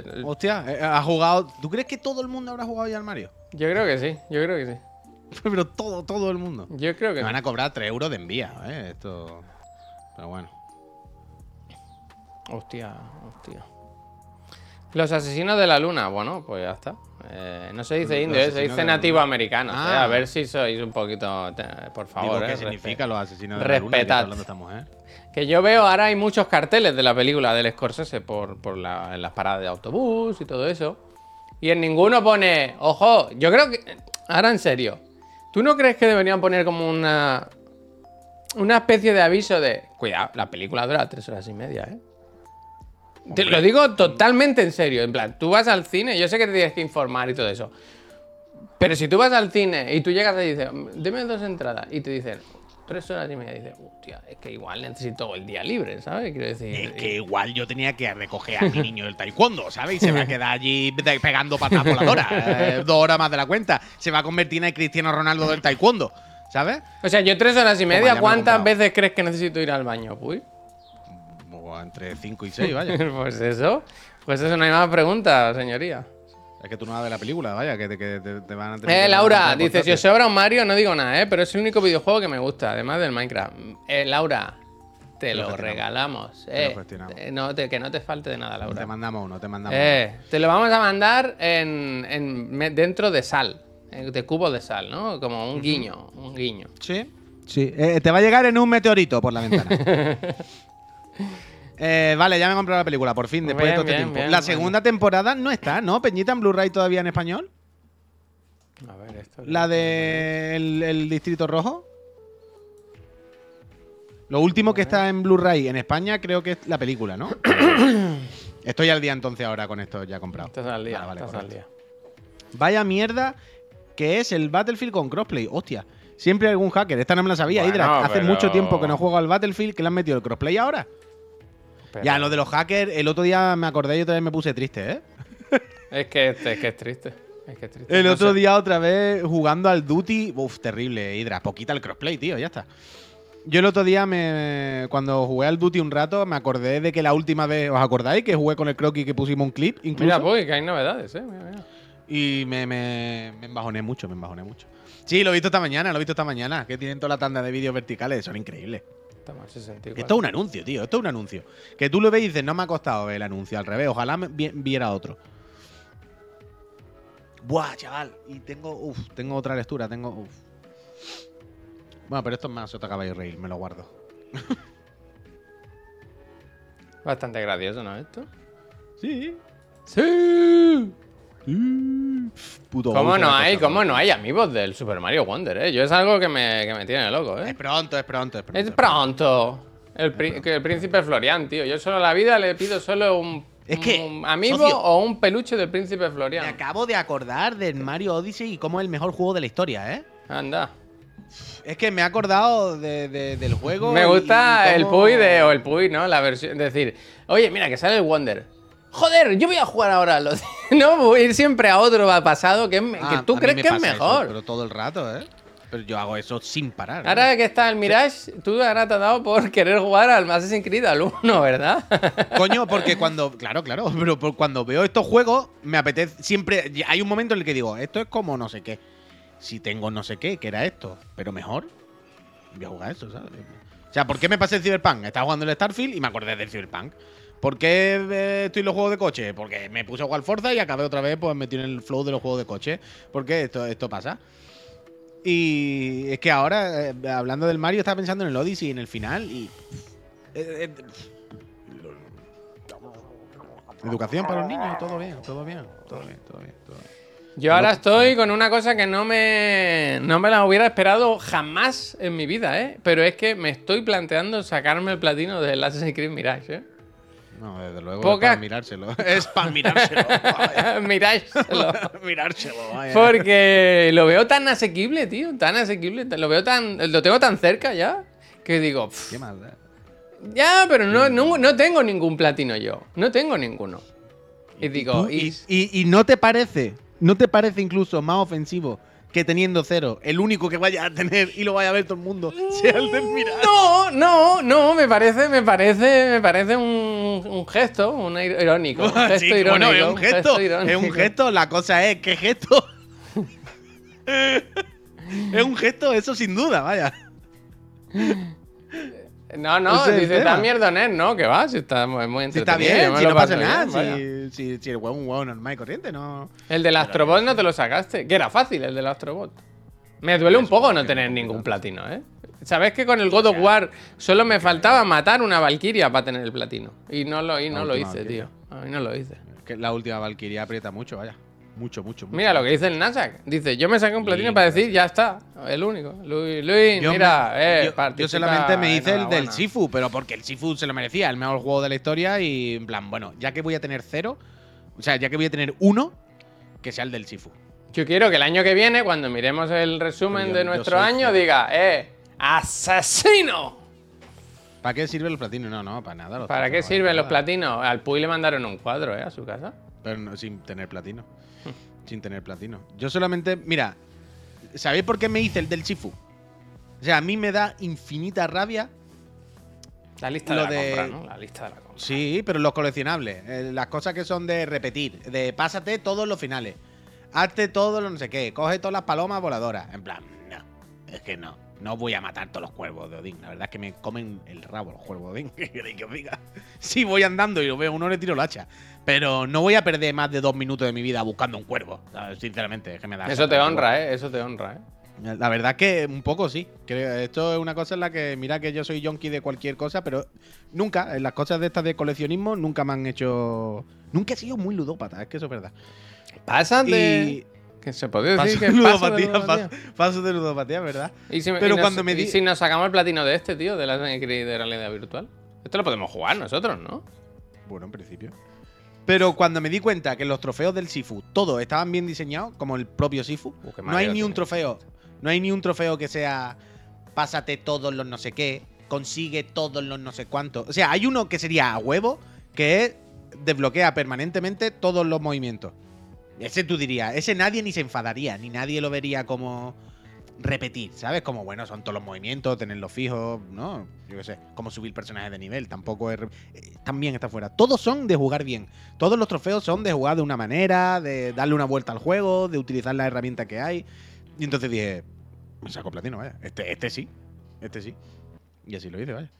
Yo, Hostia, eh, ha jugado. ¿Tú crees que todo el mundo habrá jugado ya al Mario? yo creo que sí, yo creo que sí. [laughs] Pero todo, todo el mundo. Yo creo que Me sí. van a cobrar 3 euros de envío, ¿eh? Esto. Pero bueno. Hostia, hostia. Los asesinos de la luna, bueno, pues ya está. Eh, no se dice Los indio, eh, se asesinos dice de la nativo luna. americano. Ah. eh, A ver si sois un poquito, te- por favor. Digo, ¿qué significa los asesinos de la luna? Respetad. ¿De qué hablando estamos? Que yo veo ahora hay muchos carteles de la película del Scorsese por, por la- en las paradas de autobús y todo eso. Y en ninguno pone, ojo, yo creo que, ahora en serio, ¿tú no crees que deberían poner como una, una especie de aviso de, cuidado, la película dura tres horas y media, ¿eh? Te lo digo totalmente en serio, en plan, tú vas al cine, yo sé que te tienes que informar y todo eso. Pero si tú vas al cine y tú llegas y dices, deme dos entradas, y te dicen, tres horas y media, dices, hostia, es que igual necesito el día libre, ¿sabes? Quiero decir. Es que igual yo tenía que recoger a mi niño del taekwondo, ¿sabes? Y se va a [laughs] quedar allí pegando patas voladoras. eh, dos horas más de la cuenta. Se va a convertir en Cristiano Ronaldo del taekwondo, ¿sabes? O sea, yo tres horas y ya media, ¿cuántas veces crees que necesito ir al baño? Uy, O entre 5 y 6, vaya. [laughs] pues eso. Pues eso no hay más preguntas, señoría. Es que tú no vas de la película, vaya, que te, que te- te van a tener Eh, Laura, dice, si os sobra un Mario, no digo nada, ¿eh? Pero es el único videojuego que me gusta, además del Minecraft. Eh, Laura, te lo regalamos. Te lo Eh. Eh, no te- que no te falte de nada, Laura. Te mandamos uno, te mandamos Eh, te lo vamos a mandar en, en- dentro de sal, eh, de cubos de sal, ¿no? Como un guiño, un guiño. uno. Sí. Sí, eh, te va a llegar en un meteorito por la ventana. [laughs] Eh, vale, ya me he comprado la película, por fin, después Bien, de todo este bien, tiempo. bien, la segunda temporada no está, ¿no? Peñita en Blu-ray todavía en español. A ver, esto. La de el, el Distrito Rojo. Lo último que está en Blu-ray en España creo que es la película, ¿no? [coughs] Estoy al día entonces ahora con esto ya comprado. Estás al día, Vale, vale, estás al día. Vaya mierda que es el Battlefield con crossplay. Hostia. Siempre hay algún hacker. Esta no me la sabía, Bueno, Hydra. Hace pero- mucho tiempo que no juego al Battlefield que le han metido el crossplay ahora. Pero- Ya, lo de los hackers, el otro día me acordé y otra vez me puse triste, ¿eh? [laughs] Es que, es que es triste. Es que es triste. El No otro sé. día otra vez jugando al Duty. Uf, terrible, Hydra. Poquita el crossplay, tío, ya está. Yo el otro día, me, cuando jugué al Duty un rato, me acordé de que la última vez, ¿os acordáis? Que jugué con el croquis que pusimos un clip, incluso. Mira, pues, que hay novedades, ¿eh? Mira, mira. Y me, me, me embajoné mucho, me embajoné mucho. Sí, lo he visto esta mañana, lo he visto esta mañana. Que tienen toda la tanda de vídeos verticales, son increíbles. Estamos en 64. Esto es un anuncio, tío, esto es un anuncio. Que tú lo ves y dices, no me ha costado ver el anuncio, al revés, ojalá me vi- viera otro. Buah, chaval, y tengo, uf, tengo otra lectura, tengo, uf. Bueno, pero esto es más Sota Caballo Rail, me lo guardo. Bastante gracioso, ¿no? Esto. Sí. ¡Sí! Puto ¿Cómo no ha hay? ¿Cómo no hay amigos del Super Mario Wonder, eh? Yo es algo que me, que me tiene loco, Es eh. pronto, es pronto, es pronto. Es pronto. El, que el príncipe Florian, tío. Yo solo a la vida le pido solo un, Es que, un amigo socio- o un peluche del príncipe Me Florian. acabo de acordar del Mario Odyssey y cómo es el mejor juego de la historia, ¿eh? Anda. Es que me he acordado de- de- del juego. Me gusta y el cómo- Puy de, o el Puy, ¿no? La versión. Decir, oye, mira, que sale el Wonder. Joder, yo voy a jugar ahora a los. [laughs] no, voy a ir siempre a otro pasado que, me- Ah, que tú crees que es eso, mejor. pero todo el rato, ¿eh? Pero yo hago eso sin parar. ¿eh? Ahora que está el Mirage, tú ahora te has dado por querer jugar al Assassin's Creed al 1, ¿verdad? [laughs] Coño, porque cuando. Claro, claro. Pero cuando veo estos juegos, me apetece. Siempre. Hay un momento en el que digo, esto es como no sé qué. Si tengo no sé qué, que era esto, pero mejor. voy a jugar eso, ¿sabes? O sea, ¿por qué me pasé el Cyberpunk? Estaba jugando el Starfield y me acordé del Cyberpunk. ¿Por qué eh, estoy en los juegos de coche? Porque me puse a jugar Forza y acabé otra vez pues metido en el flow de los juegos de coche. ¿Por qué esto, esto pasa? Y es que ahora, eh, hablando del Mario, estaba pensando en el Odyssey en el final y. eh, educación para los niños, todo bien, todo bien, todo bien, todo bien, todo bien. Yo ahora estoy con una cosa que no me, no me la hubiera esperado jamás en mi vida, ¿eh? Pero es que me estoy planteando sacarme el platino del Assassin's Creed Mirage, ¿eh? No, desde luego Poca- [laughs] es para mirárselo. es [laughs] para mirárselo. Mirárselo. [laughs] mirárselo, vaya. Porque lo veo tan asequible, tío. Tan asequible. Lo veo tan. Lo tengo tan cerca ya. Que digo, "Pff, ¿Qué más da? ya, pero no, no, no tengo ningún platino yo. No tengo ninguno. Y digo, y, y- y no te parece, no te parece incluso más ofensivo que teniendo cero, el único que vaya a tener y lo vaya a ver todo el mundo sea el del mirar. No, no, no, me parece, me parece, me parece un, un gesto, un ir- irónico. Un [laughs] gesto Sí, irónico. bueno, es un gesto, es un gesto. La cosa es, ¿qué gesto? [laughs] es un gesto, eso sin duda, vaya. [laughs] No, no, Ese dice tema. tan mierdoner, no, que va, si está muy, muy Si está entretenido, bien, si no pasa nada, bien, si, si, si el juego es un juego normal y corriente, no. El del Astrobot no te lo sacaste, que era fácil el del Astrobot. Me duele un poco no tener ningún platino, ¿eh? ¿Sabes que con el God of War solo me faltaba matar una Valkyria para tener el platino? Y no lo, y no lo hice, tío. A mí no lo hice. Que la última Valkyria aprieta mucho, vaya. Mucho, mucho, mucho. Mira lo que dice el Nasak. Dice, yo me saqué un platino Sí, para decir, ya está, el único. Luis, Luis, mira, me- eh, yo- yo, solamente me hice el del. Sifu, pero porque el Sifu se lo merecía, el mejor juego de la historia y en plan, bueno, ya que voy a tener cero, o sea, ya que voy a tener uno, que sea el del Sifu. Yo quiero que el año que viene, cuando miremos el resumen Yo- de nuestro año, cero. diga, eh, asesino. ¿Para qué sirven los platinos? No, no, para nada. los ¿Para qué sirven los platinos? Al Puy le mandaron un cuadro, ¿eh? A su casa. Pero no, sin tener platino. [laughs] sin tener platino. Yo solamente, mira, ¿sabéis por qué me hice el del Sifu? O sea, a mí me da infinita rabia La lista Lo de la de- compra, ¿no? La lista de la compra. Sí, pero los coleccionables. eh, las cosas que son de repetir. De pásate todos los finales. Hazte todos los no sé qué. Coge todas las palomas voladoras. En plan, no. Es que no. No voy a matar todos los cuervos de Odín. La verdad es que me comen el rabo los cuervos de Odín. [laughs] ¿Qué queréis que os diga? Si voy andando y lo veo uno, le tiro el hacha. Pero no voy a perder más de dos minutos de mi vida buscando un cuervo. Sinceramente, es que me da. Eso te honra, ¿eh? Eso te honra, ¿eh? La verdad que un poco sí. Esto es una cosa en la que, mira que yo soy yonki de cualquier cosa, pero nunca, en las cosas de estas de coleccionismo, nunca me han hecho. Nunca he sido muy ludópata, es que eso es verdad. Pasan de. Que se puede Paso decir de que pasa de ludopatía, ludopatía. paso, paso de ludopatía, ¿verdad? Y si, Pero y nos- cuando me y si nos sacamos el platino de este, tío, de la de realidad virtual. Esto lo podemos jugar nosotros, ¿no? Bueno, en principio. Pero cuando me di cuenta que los trofeos del Sifu, todos estaban bien diseñados, como el propio Sifu, Uh, no hay ni un tiene. trofeo. No hay ni un trofeo que sea pásate todos los no sé qué, consigue todos los no sé cuántos. O sea, hay uno que sería a huevo, que es desbloquea permanentemente todos los movimientos. Ese tú dirías, ese nadie ni se enfadaría, ni nadie lo vería como repetir, ¿sabes? Como, bueno, son todos los movimientos, tenerlos fijos, ¿no? Yo qué sé, como subir personajes de nivel, tampoco es... eh, También está fuera. Todos son de jugar bien. Todos los trofeos son de jugar de una manera, de darle una vuelta al juego, de utilizar la herramienta que hay. Y entonces dije, me saco platino, vaya. Este, este sí, este sí. Y así lo hice, vaya.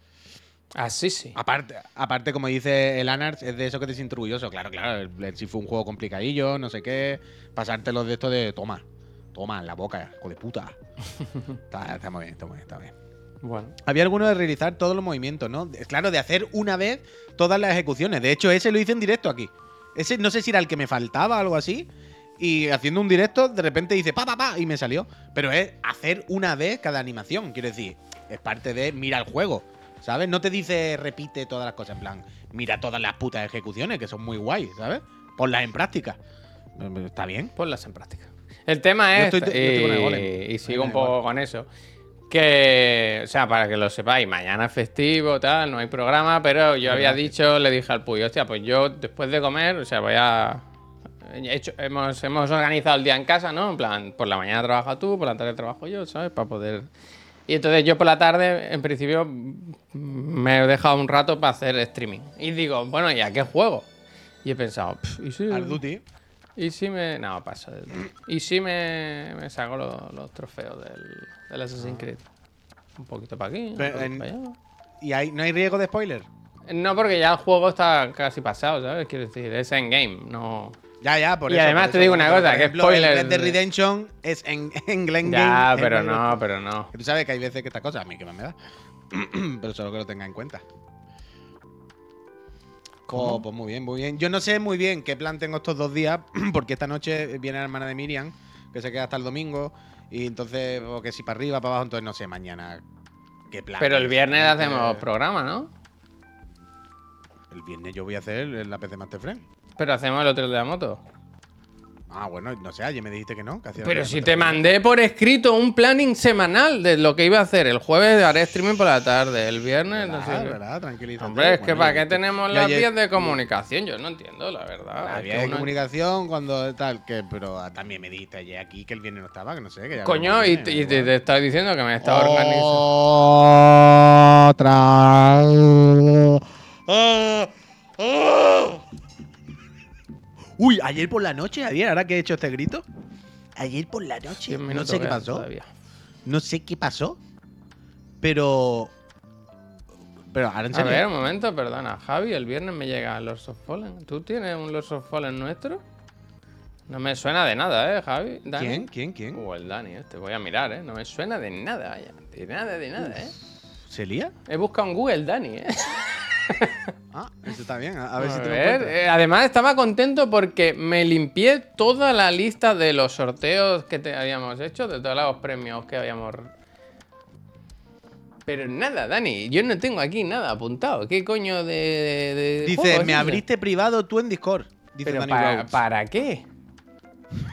Así sí. Aparte, aparte, como dice el Anars, es de eso que te sientes orgulloso. Claro, claro, el, sí fue un juego complicadillo, no sé qué. Pasártelo de esto de toma, toma, en la boca, hijo de puta. [laughs] está, está muy bien, está muy bien, está bien. Bueno. Había alguno de realizar todos los movimientos, ¿no? Es Claro, de hacer una vez todas las ejecuciones. De hecho, ese lo hice en directo aquí. Ese no sé si era el que me faltaba o algo así. Y haciendo un directo, de repente dice pa, pa, pa, y me salió. Pero es hacer una vez cada animación. Quiero decir, es parte de mira el juego. ¿Sabes? No te dice repite todas las cosas. En plan, mira todas las putas ejecuciones, que son muy guay, ¿sabes? Ponlas en práctica. Está bien. Ponlas en práctica. El tema Yo es, estoy- yo estoy con el y- sigo un poco con eso, que, o sea, para que lo sepáis, mañana es festivo, tal, no hay programa, pero yo había dicho, le dije al Puy, hostia, pues yo después de comer, o sea, voy a... he hecho- hemos, hemos organizado el día en casa, ¿no? En plan, por la mañana trabaja tú, por la tarde trabajo yo, ¿sabes? Para poder... Y entonces yo por la tarde, en principio, me he dejado un rato para hacer streaming. Y digo, bueno, ¿y a qué juego? Y he pensado, "Pff, ¿y si...? Al Duty. ¿Y si me.? No, paso. del- ¿Y si me, me saco lo- los trofeos del, del Assassin's Creed? Un poquito para aquí, un poquito en- para allá. ¿Y hay, no hay riesgo de spoiler? No, porque ya el juego está casi pasado, ¿sabes? Quiero decir, es endgame, no. Ya, ya, por Y eso. además por te eso. digo una cosa, que spoiler Red Dead de- Redemption es en, [laughs] en Glen Ya, Game, pero en- no, pero no. Que Tú sabes que hay veces que esta cosa a mí que me da. [clears throat] pero solo que lo tenga en cuenta. Oh, pues muy bien, muy bien. Yo no sé muy bien qué plan tengo estos dos días, [clears throat] porque esta noche viene la hermana de Miriam, que se queda hasta el domingo, y entonces, o que si para arriba, para abajo, entonces no sé mañana qué plan. Pero el es. viernes Eh, hacemos programa, ¿no? El viernes yo voy a hacer la PC Master Friend. Pero hacemos el otro de la moto. Ah, bueno, no sé, ayer me dijiste que no. que hacía Pero si te mandé por escrito un planning semanal de lo que iba a hacer. El jueves haré streaming por la tarde, el viernes no ¿Verdad, sé. verdad? Tranquilízate. Hombre, es que Bueno, ¿para qué tenemos las ayer- vías de comunicación? Yo no entiendo, la verdad. La Es vía que de comunicación cuando tal, que, pero ah, también me dijiste ayer aquí que el viernes no estaba, que no sé, que ya Coño, y, te- te, igual. te estaba diciendo que me estaba organizando. Otra. Uy, ayer por la noche, ayer, ahora que he hecho este grito. Ayer por la noche. No sé qué pasó. todavía. No sé qué pasó. Pero. Pero ahora en A ver, un momento, perdona. Javi, el viernes me llega Lords of Fallen. ¿Tú tienes un Lords of Fallen nuestro? No me suena de nada, ¿eh, Javi? ¿Dani? ¿Quién? ¿Quién? ¿Quién? O el Dani, este. Voy a mirar, ¿eh? No me suena de nada, vaya. De nada, de nada, ¿eh? ¿Se lía? He buscado en Google Dani, ¿eh? [laughs] [laughs] Ah, eso está bien. A, a ver A si te lo ver, encuentro. eh, además estaba contento porque me limpié toda la lista de los sorteos que te habíamos hecho, de todos los premios que habíamos... Pero nada, Dani, yo no tengo aquí nada apuntado. ¿Qué coño de, de- de Dice, es me abriste privado tú en Discord. Dice ¿Pero Dani para, qué?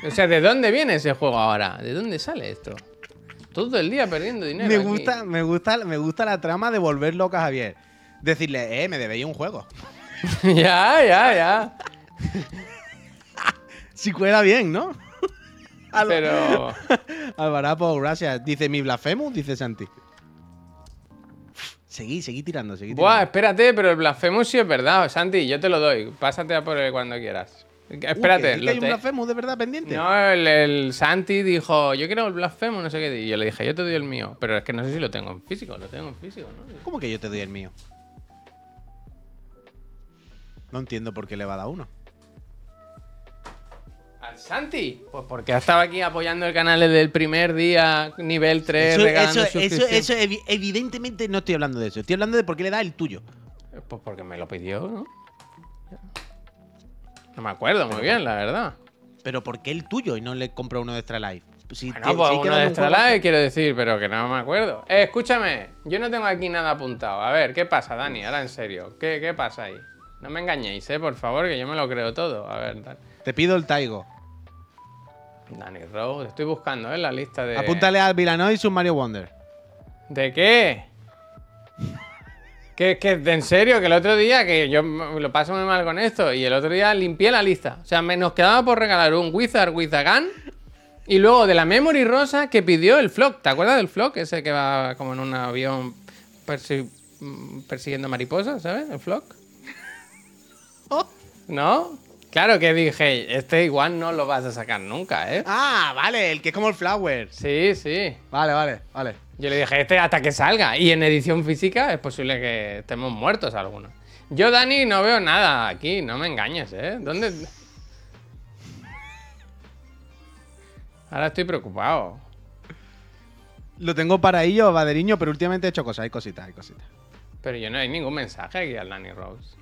O sea, ¿de dónde viene ese juego ahora? ¿De dónde sale esto? Todo el día perdiendo dinero. Me aquí. gusta, me gusta, me gusta la trama de volver loca a Javier. Decirle, eh, me debéis un juego. [laughs] ya, ya, ya. [laughs] Si cuela bien, ¿no? [laughs] Pero... Alvarapo, gracias. Dice mi blasfemo, dice Santi. Seguí, seguí tirando, seguí Buah, tirando. espérate, pero el Blasphemous sí es verdad. Santi, yo te lo doy. Pásate a por él cuando quieras. Espérate. Uh, ¿que- lo hay un te- de verdad pendiente? No, el, el Santi dijo, yo quiero el Blasphemous, no sé qué. Y yo le dije, yo te doy el mío. Pero es que no sé si lo tengo en físico. Lo tengo en físico, ¿no? ¿Cómo que yo te doy el mío? No entiendo por qué le va a dar uno. ¿Al Santi? Pues porque estaba aquí apoyando el canal desde el primer día, nivel 3, Eso, regalando eso, eso, eso evi- evidentemente no estoy hablando de eso. Estoy hablando de por qué le da el tuyo. Pues porque me lo pidió, ¿no? No me acuerdo muy bien, la verdad. Pero ¿por qué el tuyo y no le compro uno de Extra Life? Si Bueno, te- pues si uno de Extra juego- Life, quiero decir, pero que no me acuerdo. Eh, escúchame, yo no tengo aquí nada apuntado. A ver, ¿qué pasa, Dani? Ahora en serio, ¿qué, qué pasa ahí? No me engañéis, eh, por favor, que yo me lo creo todo. A ver, Dan- Te pido el Taigo. Dani Rose, estoy buscando, ¿eh? La lista de. Apúntale al Vilanoy y su Mario Wonder. ¿De qué? Que, que, en serio, que el otro día, que yo lo paso muy mal con esto, y el otro día limpié la lista. O sea, me nos quedaba por regalar un Wizard with a Gun, y luego de la Memory Rosa que pidió el Flock. ¿Te acuerdas del Flock? Ese que va como en un avión persi- mm, persiguiendo mariposas, ¿sabes? El Flock. [laughs] ¿No? Claro que dije, este igual no lo vas a sacar nunca, ¿eh? Ah, vale, el que es como el Flower. Sí, sí. Vale, vale, vale. Yo le dije, este hasta que salga. Y en edición física es posible que estemos muertos algunos. Yo, Dani, no veo nada aquí, no me engañes, ¿eh? ¿Dónde...? Ahora estoy preocupado. Lo tengo para ello, Baderiño, pero últimamente he hecho cosas. Hay cositas, hay cositas. Pero yo no hay ningún mensaje aquí al Dani Rose.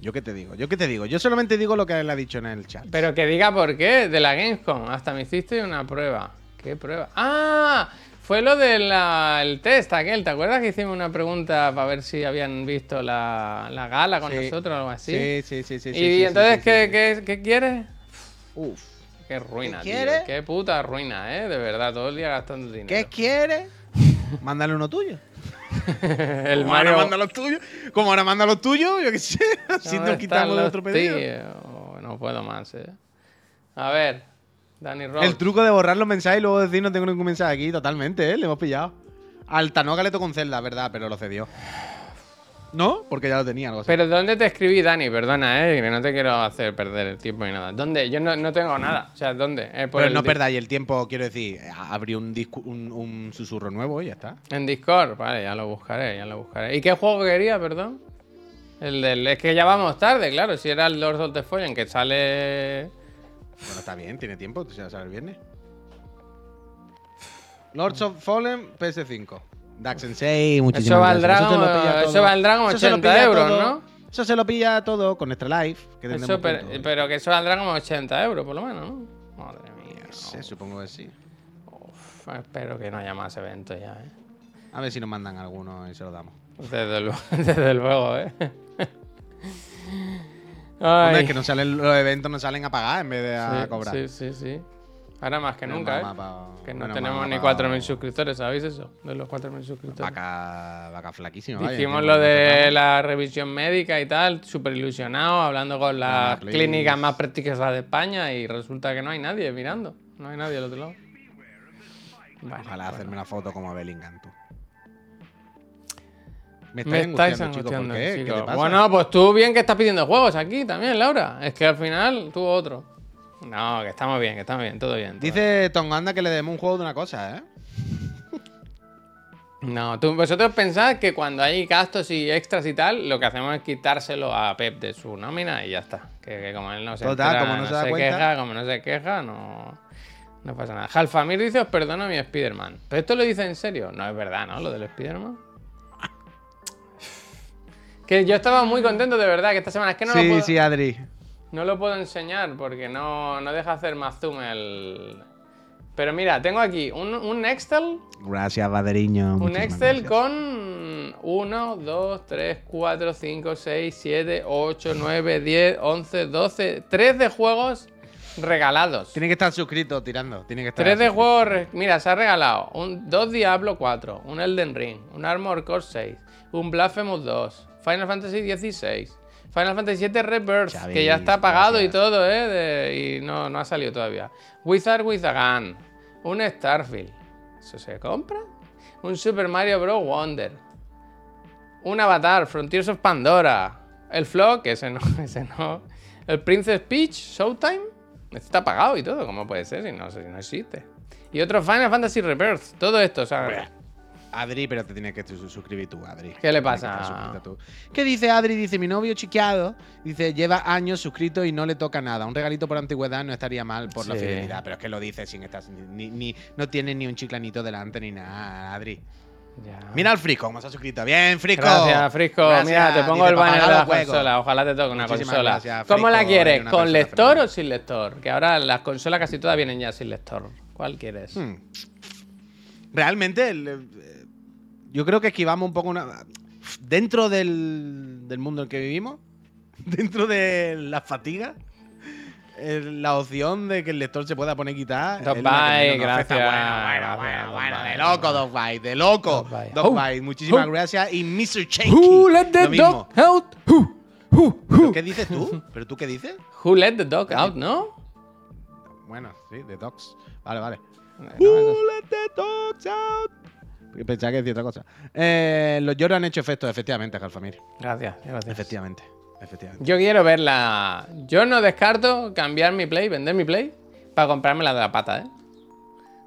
¿Yo qué te digo? ¿Yo qué te digo? Yo solamente digo lo que él ha dicho en el chat. Pero que diga por qué, de la Gamescom. Hasta me hiciste una prueba. ¿Qué prueba? ¡Ah! Fue lo del test aquel. ¿Te acuerdas que hicimos una pregunta para ver si habían visto la, la gala con Sí. nosotros o algo así? Sí, sí, sí, sí. y sí, entonces, ¿qué, qué, qué quieres? Uf. Qué ruina, ¿Qué tío. Qué puta ruina, ¿eh? De verdad, todo el día gastando dinero. ¿Qué quiere? [laughs] Mándale uno tuyo. [laughs] el Como ahora Mario... manda los tuyos. Como ahora manda los tuyos, yo qué sé. [laughs] ¿Dónde nos quitamos de otro pedido. No puedo más, ¿eh? A ver, Danny. El truco de borrar los mensajes y luego decir no tengo ningún mensaje aquí, totalmente, ¿eh? Le hemos pillado. Al Tanoga le tocó un Zelda, verdad, pero lo cedió. ¿No? Porque ya lo tenía, algo así. Pero ¿dónde te escribí, Dani? Perdona, eh, que no te quiero hacer perder el tiempo ni nada. ¿Dónde? Yo no, no tengo nada. O sea, ¿dónde? Eh, por Pero no perdáis el tiempo, quiero decir, abrí un, un, un susurro nuevo y ya está. En Discord, vale, ya lo buscaré, ya lo buscaré. ¿Y qué juego quería, perdón? El del. Es que ya vamos tarde, claro. Si era el Lord of the Fallen, que sale. Bueno, está bien, tiene tiempo, ya sabes el viernes. Lords of Fallen, PS5. Dark Sensei, muchísimas Eso valdrá gracias. lo como- eso todo. valdrá como Eso se lo 80 pilla euros, todo. ¿no? Eso se lo pilla todo con Extra Life. Que Eso, pero, pero que eso valdrá como 80 euros, por lo menos, ¿no? Madre mía. Sí, supongo que sí. Uf, espero que no haya más eventos ya, ¿eh? A ver si nos mandan alguno y se lo damos. Desde luego, [laughs] desde luego, ¿eh? Hombre, es que no salen, los eventos no salen a pagar en vez de a sí, cobrar. Sí, sí, sí. Ahora más que nunca, ¿eh? pa- Que no tenemos ni pa- 4.000 suscriptores, ¿sabéis eso? De los 4.000 suscriptores. Vaca, vaca flaquísima. vaya, Dijimos encima lo de la revisión médica y tal, súper ilusionado, hablando con las clínicas más prestigiosas de España y resulta que no hay nadie mirando. No hay nadie al otro lado. Ojalá hacerme una foto como Bellingham, tú. Me Me estáis estáis angustiando, chicos. ¿Por angustiando, qué? ¿Qué chicos. te pasa? Bueno, pues tú bien que estás pidiendo juegos aquí también, Laura. Es que al final tuvo otro. No, que estamos bien, que estamos bien, todo bien. todo Dice Tonganda que le demos un juego de una cosa, ¿eh? [laughs] No, tú, vosotros pensad que cuando hay gastos y extras y tal, lo que hacemos es quitárselo a Pep de su nómina y ya está. Que, que como él no se, Total, como no se da queja, como no se queja, no, no pasa nada. Halfamir dice, os perdono a mi Spider-Man. ¿Pero esto lo dice en serio? No es verdad, ¿no? Lo del Spider-Man. [laughs] Que yo estaba muy contento de verdad, que esta semana es que no lo sí, puedo... sí, Adri. No lo puedo enseñar porque no, no deja hacer más zoom el... Pero mira, tengo aquí un, un Excel, Gracias, Baderiño. un Excel gracias. con 1, 2, 3, 4, 5, 6, 7, 8, 9, 10, 11, 12, 3 de juegos regalados. Tiene que estar suscrito tirando. Tiene que estar 3 de suscrito. juegos, mira, se ha regalado un, dos Diablo 4, un Elden Ring, un Armor Core 6, un Blasphemous 2, Final Fantasy 16, Final Fantasy 7 Rebirth, que ya está pagado y todo, ¿eh? de- y no, no ha salido todavía. Wizard with a Gun, un Starfield, ¿eso se compra? Un Super Mario Bros. Wonder, un Avatar, Frontiers of Pandora, el Flock, ese no, [laughs] ese no, el Princess Peach, Showtime, este está pagado y todo, ¿cómo puede ser si no, si no existe? Y otro Final Fantasy Rebirth, todo esto, o sea, Adri, pero te tienes que su- suscribir tú, Adri. ¿Qué le que pasa? tú. ¿Qué dice Adri? Dice, mi novio chiqueado, dice, lleva años suscrito y no le toca nada. Un regalito por antigüedad no estaría mal por la fidelidad. Pero es que lo dice sin estar... Ni, ni- no tiene ni un chiclanito delante ni nada, Adri. ya. Mira al Frisco, cómo se ha suscrito. Bien, Frisco. Gracias, Frisco. Gracias. Mira, te pongo Dice, el "Pa' banner de la los juegos". consola. Ojalá te toque una Muchísimas consola. gracias, ¿Cómo la quieres? ¿Con persona lector o sin lector? Que ahora las consolas casi todas vienen ya sin lector. ¿Cuál quieres? Hmm. Realmente, el, yo creo que esquivamos un poco una. Dentro del, del mundo en el que vivimos, [laughs] dentro de la fatiga, la opción de que el lector se pueda poner nos afecta. gracias, Bueno, bueno, bueno, bueno, de loco, Bite, de loco. Bite, muchísimas gracias. Y Mr. Shaky. Who let the dog out? Who? ¿Qué dices tú? ¿Pero tú qué dices? Who let the dog out, no? Bueno, sí, de dogs. Vale, vale. Who let the dogs out? Pensaba que decía otra cosa. Eh, los lloros han hecho efecto, efectivamente, Alfamir. Gracias, gracias. Efectivamente, efectivamente. Yo quiero verla. Yo no descarto cambiar mi play, vender mi play, para comprarme la de la pata, ¿eh?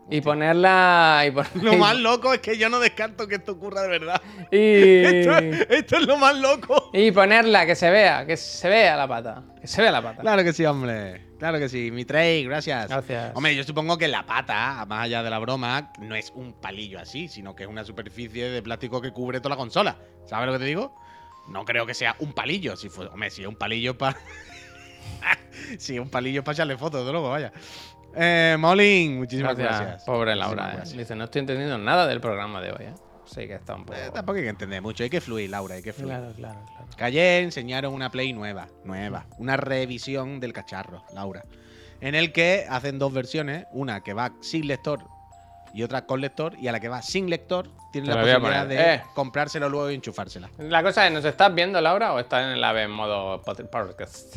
Y ponerla. Y, [laughs] Lo más loco es que yo no descarto que esto ocurra de verdad. y, [laughs] Esto, esto es lo más loco. y ponerla, que se vea, que se vea la pata. Que se vea la pata. Claro que sí, hombre. Claro que sí. Mi Trey, gracias. Gracias. Hombre, yo supongo que la pata, más allá de la broma, no es un palillo así, sino que es una superficie de plástico que cubre toda la consola. ¿Sabes lo que te digo? No creo que sea un palillo. Si fue, hombre, si es un palillo para. [laughs] si es un palillo para echarle fotos, de luego, vaya. Eh, Molin, muchísimas Gracias, gracias. Pobre Laura. ¿eh? Dice, no estoy entendiendo nada del programa de hoy, ¿eh? Sí que está un poco. Eh, tampoco hay que entender mucho, hay que fluir, Laura, hay que fluir. Claro, claro, claro. Que ayer enseñaron una Play nueva, nueva, una revisión del cacharro, Laura, en el que hacen dos versiones, una que va sin lector y otra con lector, y a la que va sin lector tiene la posibilidad de Eh. comprárselo luego y enchufársela. La cosa es, ¿nos estás viendo, Laura, o estás en el AVE en modo pod- podcast?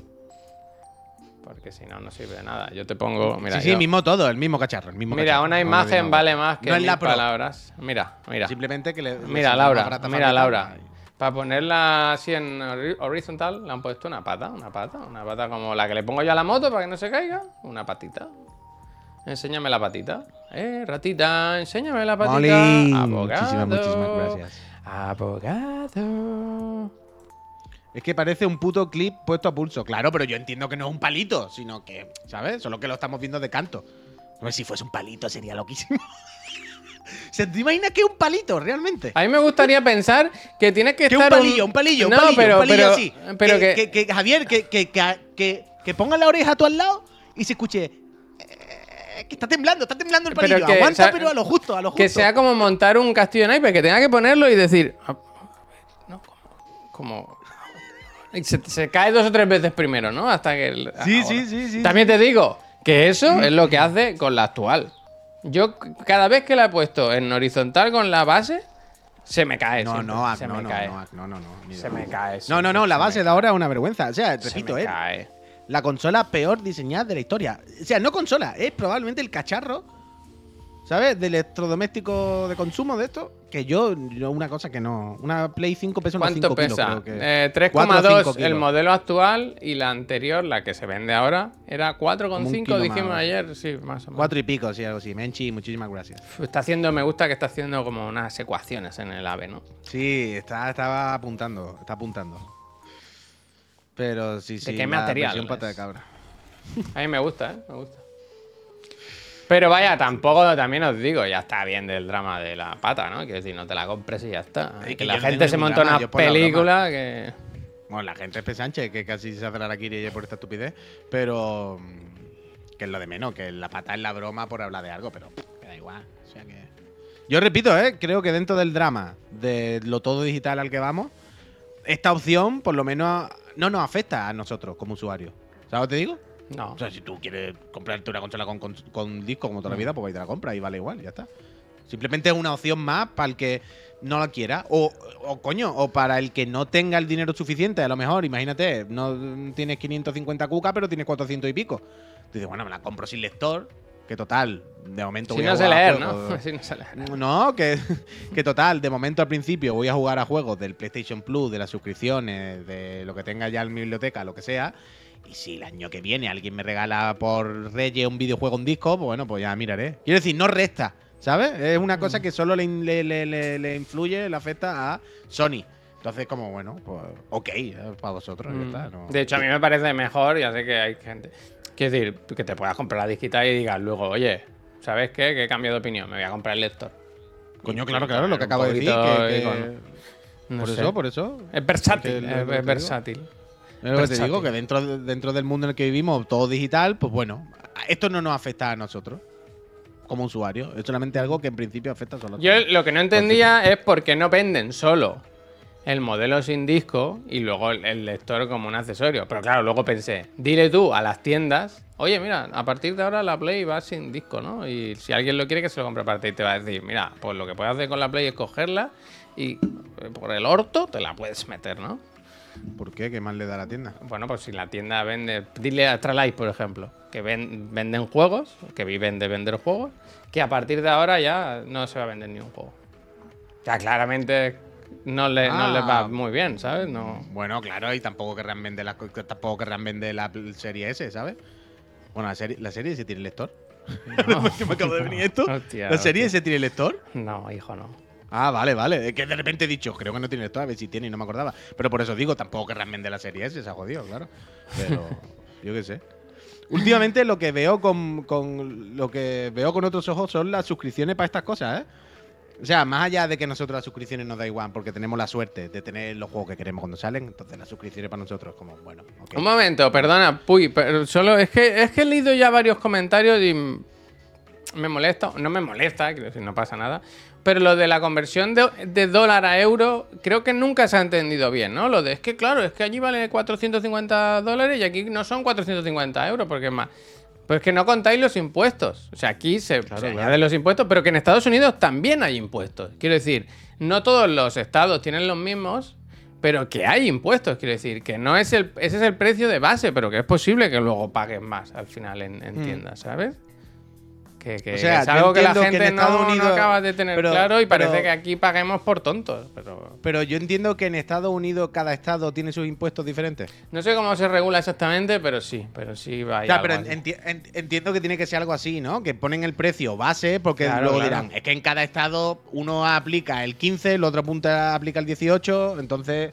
Porque si no, no sirve de nada. Yo te pongo. Mira, sí, sí, yo- mismo todo, el mismo cacharro, el mismo mira cacharro. una imagen vale más que No mil la palabras. Mira, mira. Simplemente que le. Mira, Laura, mira. Laura. Para ponerla así en hori- horizontal, le han puesto una pata, una pata, una pata como la que le pongo yo a la moto para que no se caiga. Una patita. Enséñame la patita. Eh, ratita, enséñame la patita. Molly. Abogado. Muchísimas, muchísimas gracias. Abogado. Es que parece un puto clip puesto a pulso. Claro, pero yo entiendo que no es un palito, sino que, ¿sabes? Solo que lo estamos viendo de canto. A ver, si fuese un palito sería loquísimo. [laughs] ¿Se te imaginas que es un palito realmente? A mí me gustaría pensar que tienes que Que un estar. palillo, un palillo, un No, palillo, pero, un palillo pero, así. Pero que, que, que- que, Javier, que, ponga la oreja a tu al lado y se escuche. eh, que está temblando, está temblando el palillo. Aguanta, o sea, pero a lo justo, a lo justo. que sea como montar un castillo de naipes, que tenga que ponerlo y decir. "Ah, No, como. como- se, se cae dos o tres veces primero, ¿no? Hasta que. el- Sí, ahora. sí, sí, sí, También te digo que eso es lo que hace con la actual. Yo cada vez que la he puesto en horizontal con la base, se me cae. No, no, Ak, se no, me no, cae. no, Ak, no, no, no, Se me cae. No, siempre, no, no, la se base de ahora es una vergüenza. O sea, Se repito, me eh. cae. La consola peor diseñada de la historia. O sea, no consola, es probablemente el cacharro, ¿sabes? De electrodoméstico de consumo de esto. Que yo, yo una cosa que no. Una Play 5 pesa unos ¿Cuánto 5 kilos, pesa? creo que. Eh, Cuatro o cinco 3,2 el modelo actual y la anterior, la que se vende ahora, era Como un 4,5, kilo dijimos más. ayer, sí, más o menos. Cuatro y pico, sí, algo así. Menchi, muchísimas gracias. Está haciendo, me gusta que está haciendo como unas ecuaciones en el AVE, ¿no? Sí, está, estaba apuntando, está apuntando. Pero sí, sí. qué la material pata de cabra. A mí me gusta, ¿eh? Me gusta. Pero vaya, tampoco, también os digo, ya está bien del drama de la pata, ¿no? Quiero decir, no te la compres y ya está. Es que, que la no gente se monta una película que... Bueno, la gente es pesanche, que casi se hace la Kiri por esta estupidez. Pero. mm, Que es lo de menos, que la pata es la broma por hablar de algo, pero que da igual. O sea que. Yo repito, ¿eh? Creo que dentro del drama de lo todo digital al que vamos, esta opción, por lo menos, no nos afecta a nosotros como usuarios. ¿Sabes lo que te digo? No. O sea, si tú quieres comprarte una consola con, con- con disco como toda la vida, pues ahí te la compras y vale igual, ya está. Simplemente es una opción más para el que no la quiera. O, o coño, o para el que no tenga el dinero suficiente, a lo mejor, imagínate, no tienes 550 cuca, pero tienes 400 y pico. Tú dices, bueno, me la compro sin lector, que total, de momento Si voy a no sé jugar a juegos- ¿no? [laughs] Si no sé leer. no, que, que total, de momento al principio voy a jugar a juegos del PlayStation Plus, de las suscripciones, de lo que tenga ya en mi biblioteca, lo que sea. Y si el año que viene alguien me regala por Reyes un videojuego, un disco, pues bueno, pues ya miraré. Quiero decir, no resta, ¿sabes? Es una cosa que solo le, le- le- le- le influye, le afecta a Sony. Entonces, como bueno, pues ok, eh, para vosotros, ya Mm. está. no- De hecho, a mí me parece mejor, ya sé que hay gente. Quiero decir, que te puedas comprar la digital y digas luego, oye, ¿sabes qué? Que he cambiado de opinión, me voy a comprar el lector. Coño, claro, claro, lo que acabo de decir. que- y que- con- no por sé. eso, por eso. Es versátil, Es versátil. Que te digo, que dentro, de- dentro del mundo en el que vivimos, todo digital, pues bueno, esto no nos afecta a nosotros como usuarios. Es solamente algo que en principio afecta solo a Yo lo que no entendía es por qué no venden solo el modelo sin disco y luego el, el lector como un accesorio. Pero claro, luego pensé, dile tú a las tiendas, oye, mira, a partir de ahora la Play va sin disco, ¿no? Y si alguien lo quiere, que se lo compre aparte. Y te va a decir, mira, pues lo que puedes hacer con la Play es cogerla y eh, por el orto te la puedes meter, ¿no? ¿Por qué? ¿Qué más le da a la tienda? Bueno, pues si la tienda vende, dile a Astralife, por ejemplo, que ven- venden juegos, que viven de vender juegos, que a partir de ahora ya no se va a vender ni un juego. Ya claramente no, le, no Ah. les va muy bien, ¿sabes? No. Bueno, claro, y tampoco querrán vender la, tampoco querrán vender la serie S, ¿sabes? Bueno, la serie, la serie S tiene lector. Que [laughs] me acabo de venir esto. [laughs] Hostia, ¿La serie hostia. S tiene lector? No, hijo, no. Ah, vale, vale. Es que de repente he dicho, creo que no tiene lector, a ver si tiene y no me acordaba. Pero por eso digo, tampoco querrán vender la serie S, se ha jodido, claro. Pero [laughs] yo qué sé. Últimamente lo que veo con, con- lo que veo con otros ojos son las suscripciones para estas cosas, ¿eh? O sea, más allá de que nosotros las suscripciones nos da igual, porque tenemos la suerte de tener los juegos que queremos cuando salen, entonces las suscripciones para nosotros como, bueno. Un momento, perdona, Puy, pero solo es que es que he leído ya varios comentarios y me molesta, no me molesta, quiero decir, no pasa nada. Pero lo de la conversión de, de dólar a euro, creo que nunca se ha entendido bien, ¿no? Lo de es que, claro, es que allí vale 450 dólares y aquí no son 450 euros, porque es más. Pues que no contáis los impuestos. O sea, aquí se, se claro. añaden los impuestos, pero que en Estados Unidos también hay impuestos. Quiero decir, no todos los estados tienen los mismos, pero que hay impuestos. Quiero decir, que no es el, ese es el precio de base, pero que es posible que luego pagues más al final en, en tiendas, ¿sabes? Que, que- O sea, es algo que la entiendo que gente en no, Estados no Unidos- acaba de tener pero- claro y parece pero- que aquí paguemos por tontos. Pero Pero yo entiendo que en Estados Unidos cada estado tiene sus impuestos diferentes. no sé cómo se regula exactamente, pero sí, pero sí va a O sea, pero enti- ent- entiendo que tiene que ser algo así, ¿no? Que ponen el precio base porque Claro, luego claro. dirán, es que en cada estado uno aplica el 15, el otro punta aplica el 18, entonces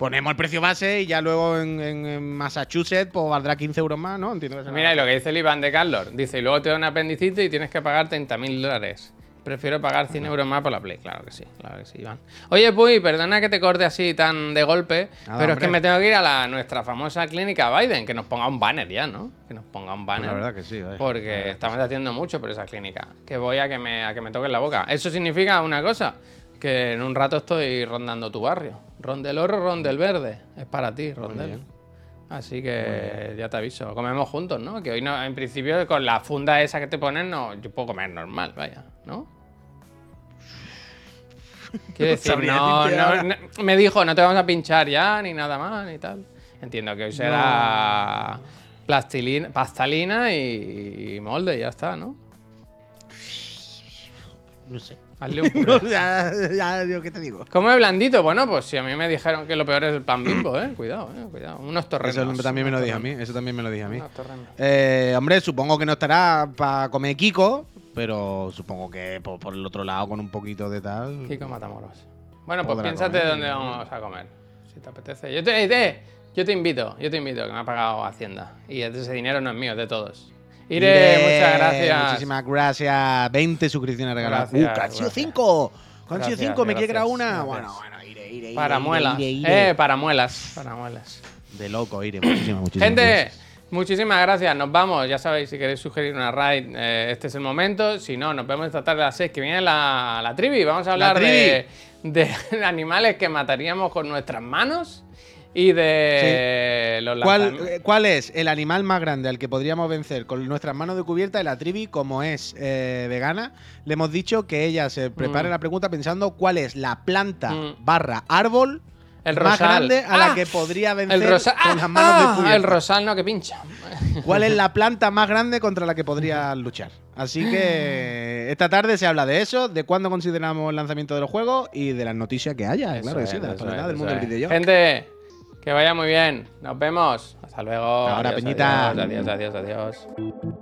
ponemos el precio base y ya luego en, en- en Massachusetts pues valdrá 15 euros más, ¿no? Entiendo que será- Mira, y lo que dice el Iván de Carlos, dice, y luego te da un apendicitis y tienes que pagar 30.000 dólares. Prefiero pagar 100 euros más por la Play. Claro que sí, claro que sí, Iván. Oye, Puy, perdona que te corte así tan de golpe, Nada, pero es que me tengo que ir a la, nuestra famosa clínica Biden, que nos ponga un banner ya, ¿no? Que nos ponga un banner. Pues la verdad que sí, vaya. Porque estamos haciendo mucho por esa clínica. Que voy a que me, a que me toquen la boca. Eso significa una cosa, que en un rato estoy rondando tu barrio. Rondel oro, rondel verde. Es para ti, rondel. Así que ya te aviso. Comemos juntos, ¿no? Que hoy no, en principio con la funda esa que te ponen, no, yo puedo comer normal, vaya, ¿no? [laughs] Quiero decir, no, no, no- me dijo, no te vamos a pinchar ya, ni nada más, ni tal. Entiendo que hoy será plastilina, pastalina y, y molde, ya está, ¿no? No sé. Hazle [laughs] un No, puré. ya, ya, yo qué te digo. ¿Cómo es blandito? Bueno, pues si a mí me dijeron que lo peor es el pan bimbo, ¿eh? Cuidado, ¿eh? Cuidado. Unos torrenos. Eso también me lo dije a mí, eso también me lo dije a mí. unos torrenos. Eh, hombre, supongo que no estará para comer Kiko, pero supongo que por, por el otro lado con un poquito de tal. Kiko Matamoros. Bueno, pues piénsate comer. dónde vamos a comer. Si te apetece. Yo te, eh, yo te invito, yo te invito, que me ha pagado Hacienda. Y ese dinero no es mío, es de todos. Iré, Iré, muchas gracias. Muchísimas gracias. 20 suscripciones regaladas. Gracias, ¡Uh, que han sido gracias. 5! Que han sido Gracias, 5, me quiere gracias, una. gracias. Bueno, bueno, iré, iré. Para muelas. Eh, para muelas. Para muelas. De loco, iré. Muchísimas, [clears throat] muchísimas Gente, gracias. muchísimas gracias. Nos vamos. Ya sabéis, si queréis sugerir una raid, eh, este es el momento. Si no, nos vemos esta tarde a las 6 que viene la, la trivi. Vamos a hablar de, de [laughs] animales que mataríamos con nuestras manos y de los ¿Cuál, eh, ¿Cuál es el animal más grande al que podríamos vencer con nuestras manos de cubierta? la trivi, como es eh, vegana, le hemos dicho que ella se prepare Mm. la pregunta pensando cuál es la planta Mm. barra árbol El más rosal. grande a la Ah, que podría vencer El con ah, las manos ah, de cubierta. el rosal no que pincha. ¿Cuál es la [laughs] planta más grande contra la que podría luchar? Así que esta tarde se habla de eso, de cuándo consideramos el lanzamiento de los juegos y de las noticias que haya, Eso claro que es, sí, de es, del mundo del videojuego. Gente, que vaya muy bien. Nos vemos. Hasta luego. Hasta ahora, Adiós, Peñita. Adiós, adiós, adiós. adiós.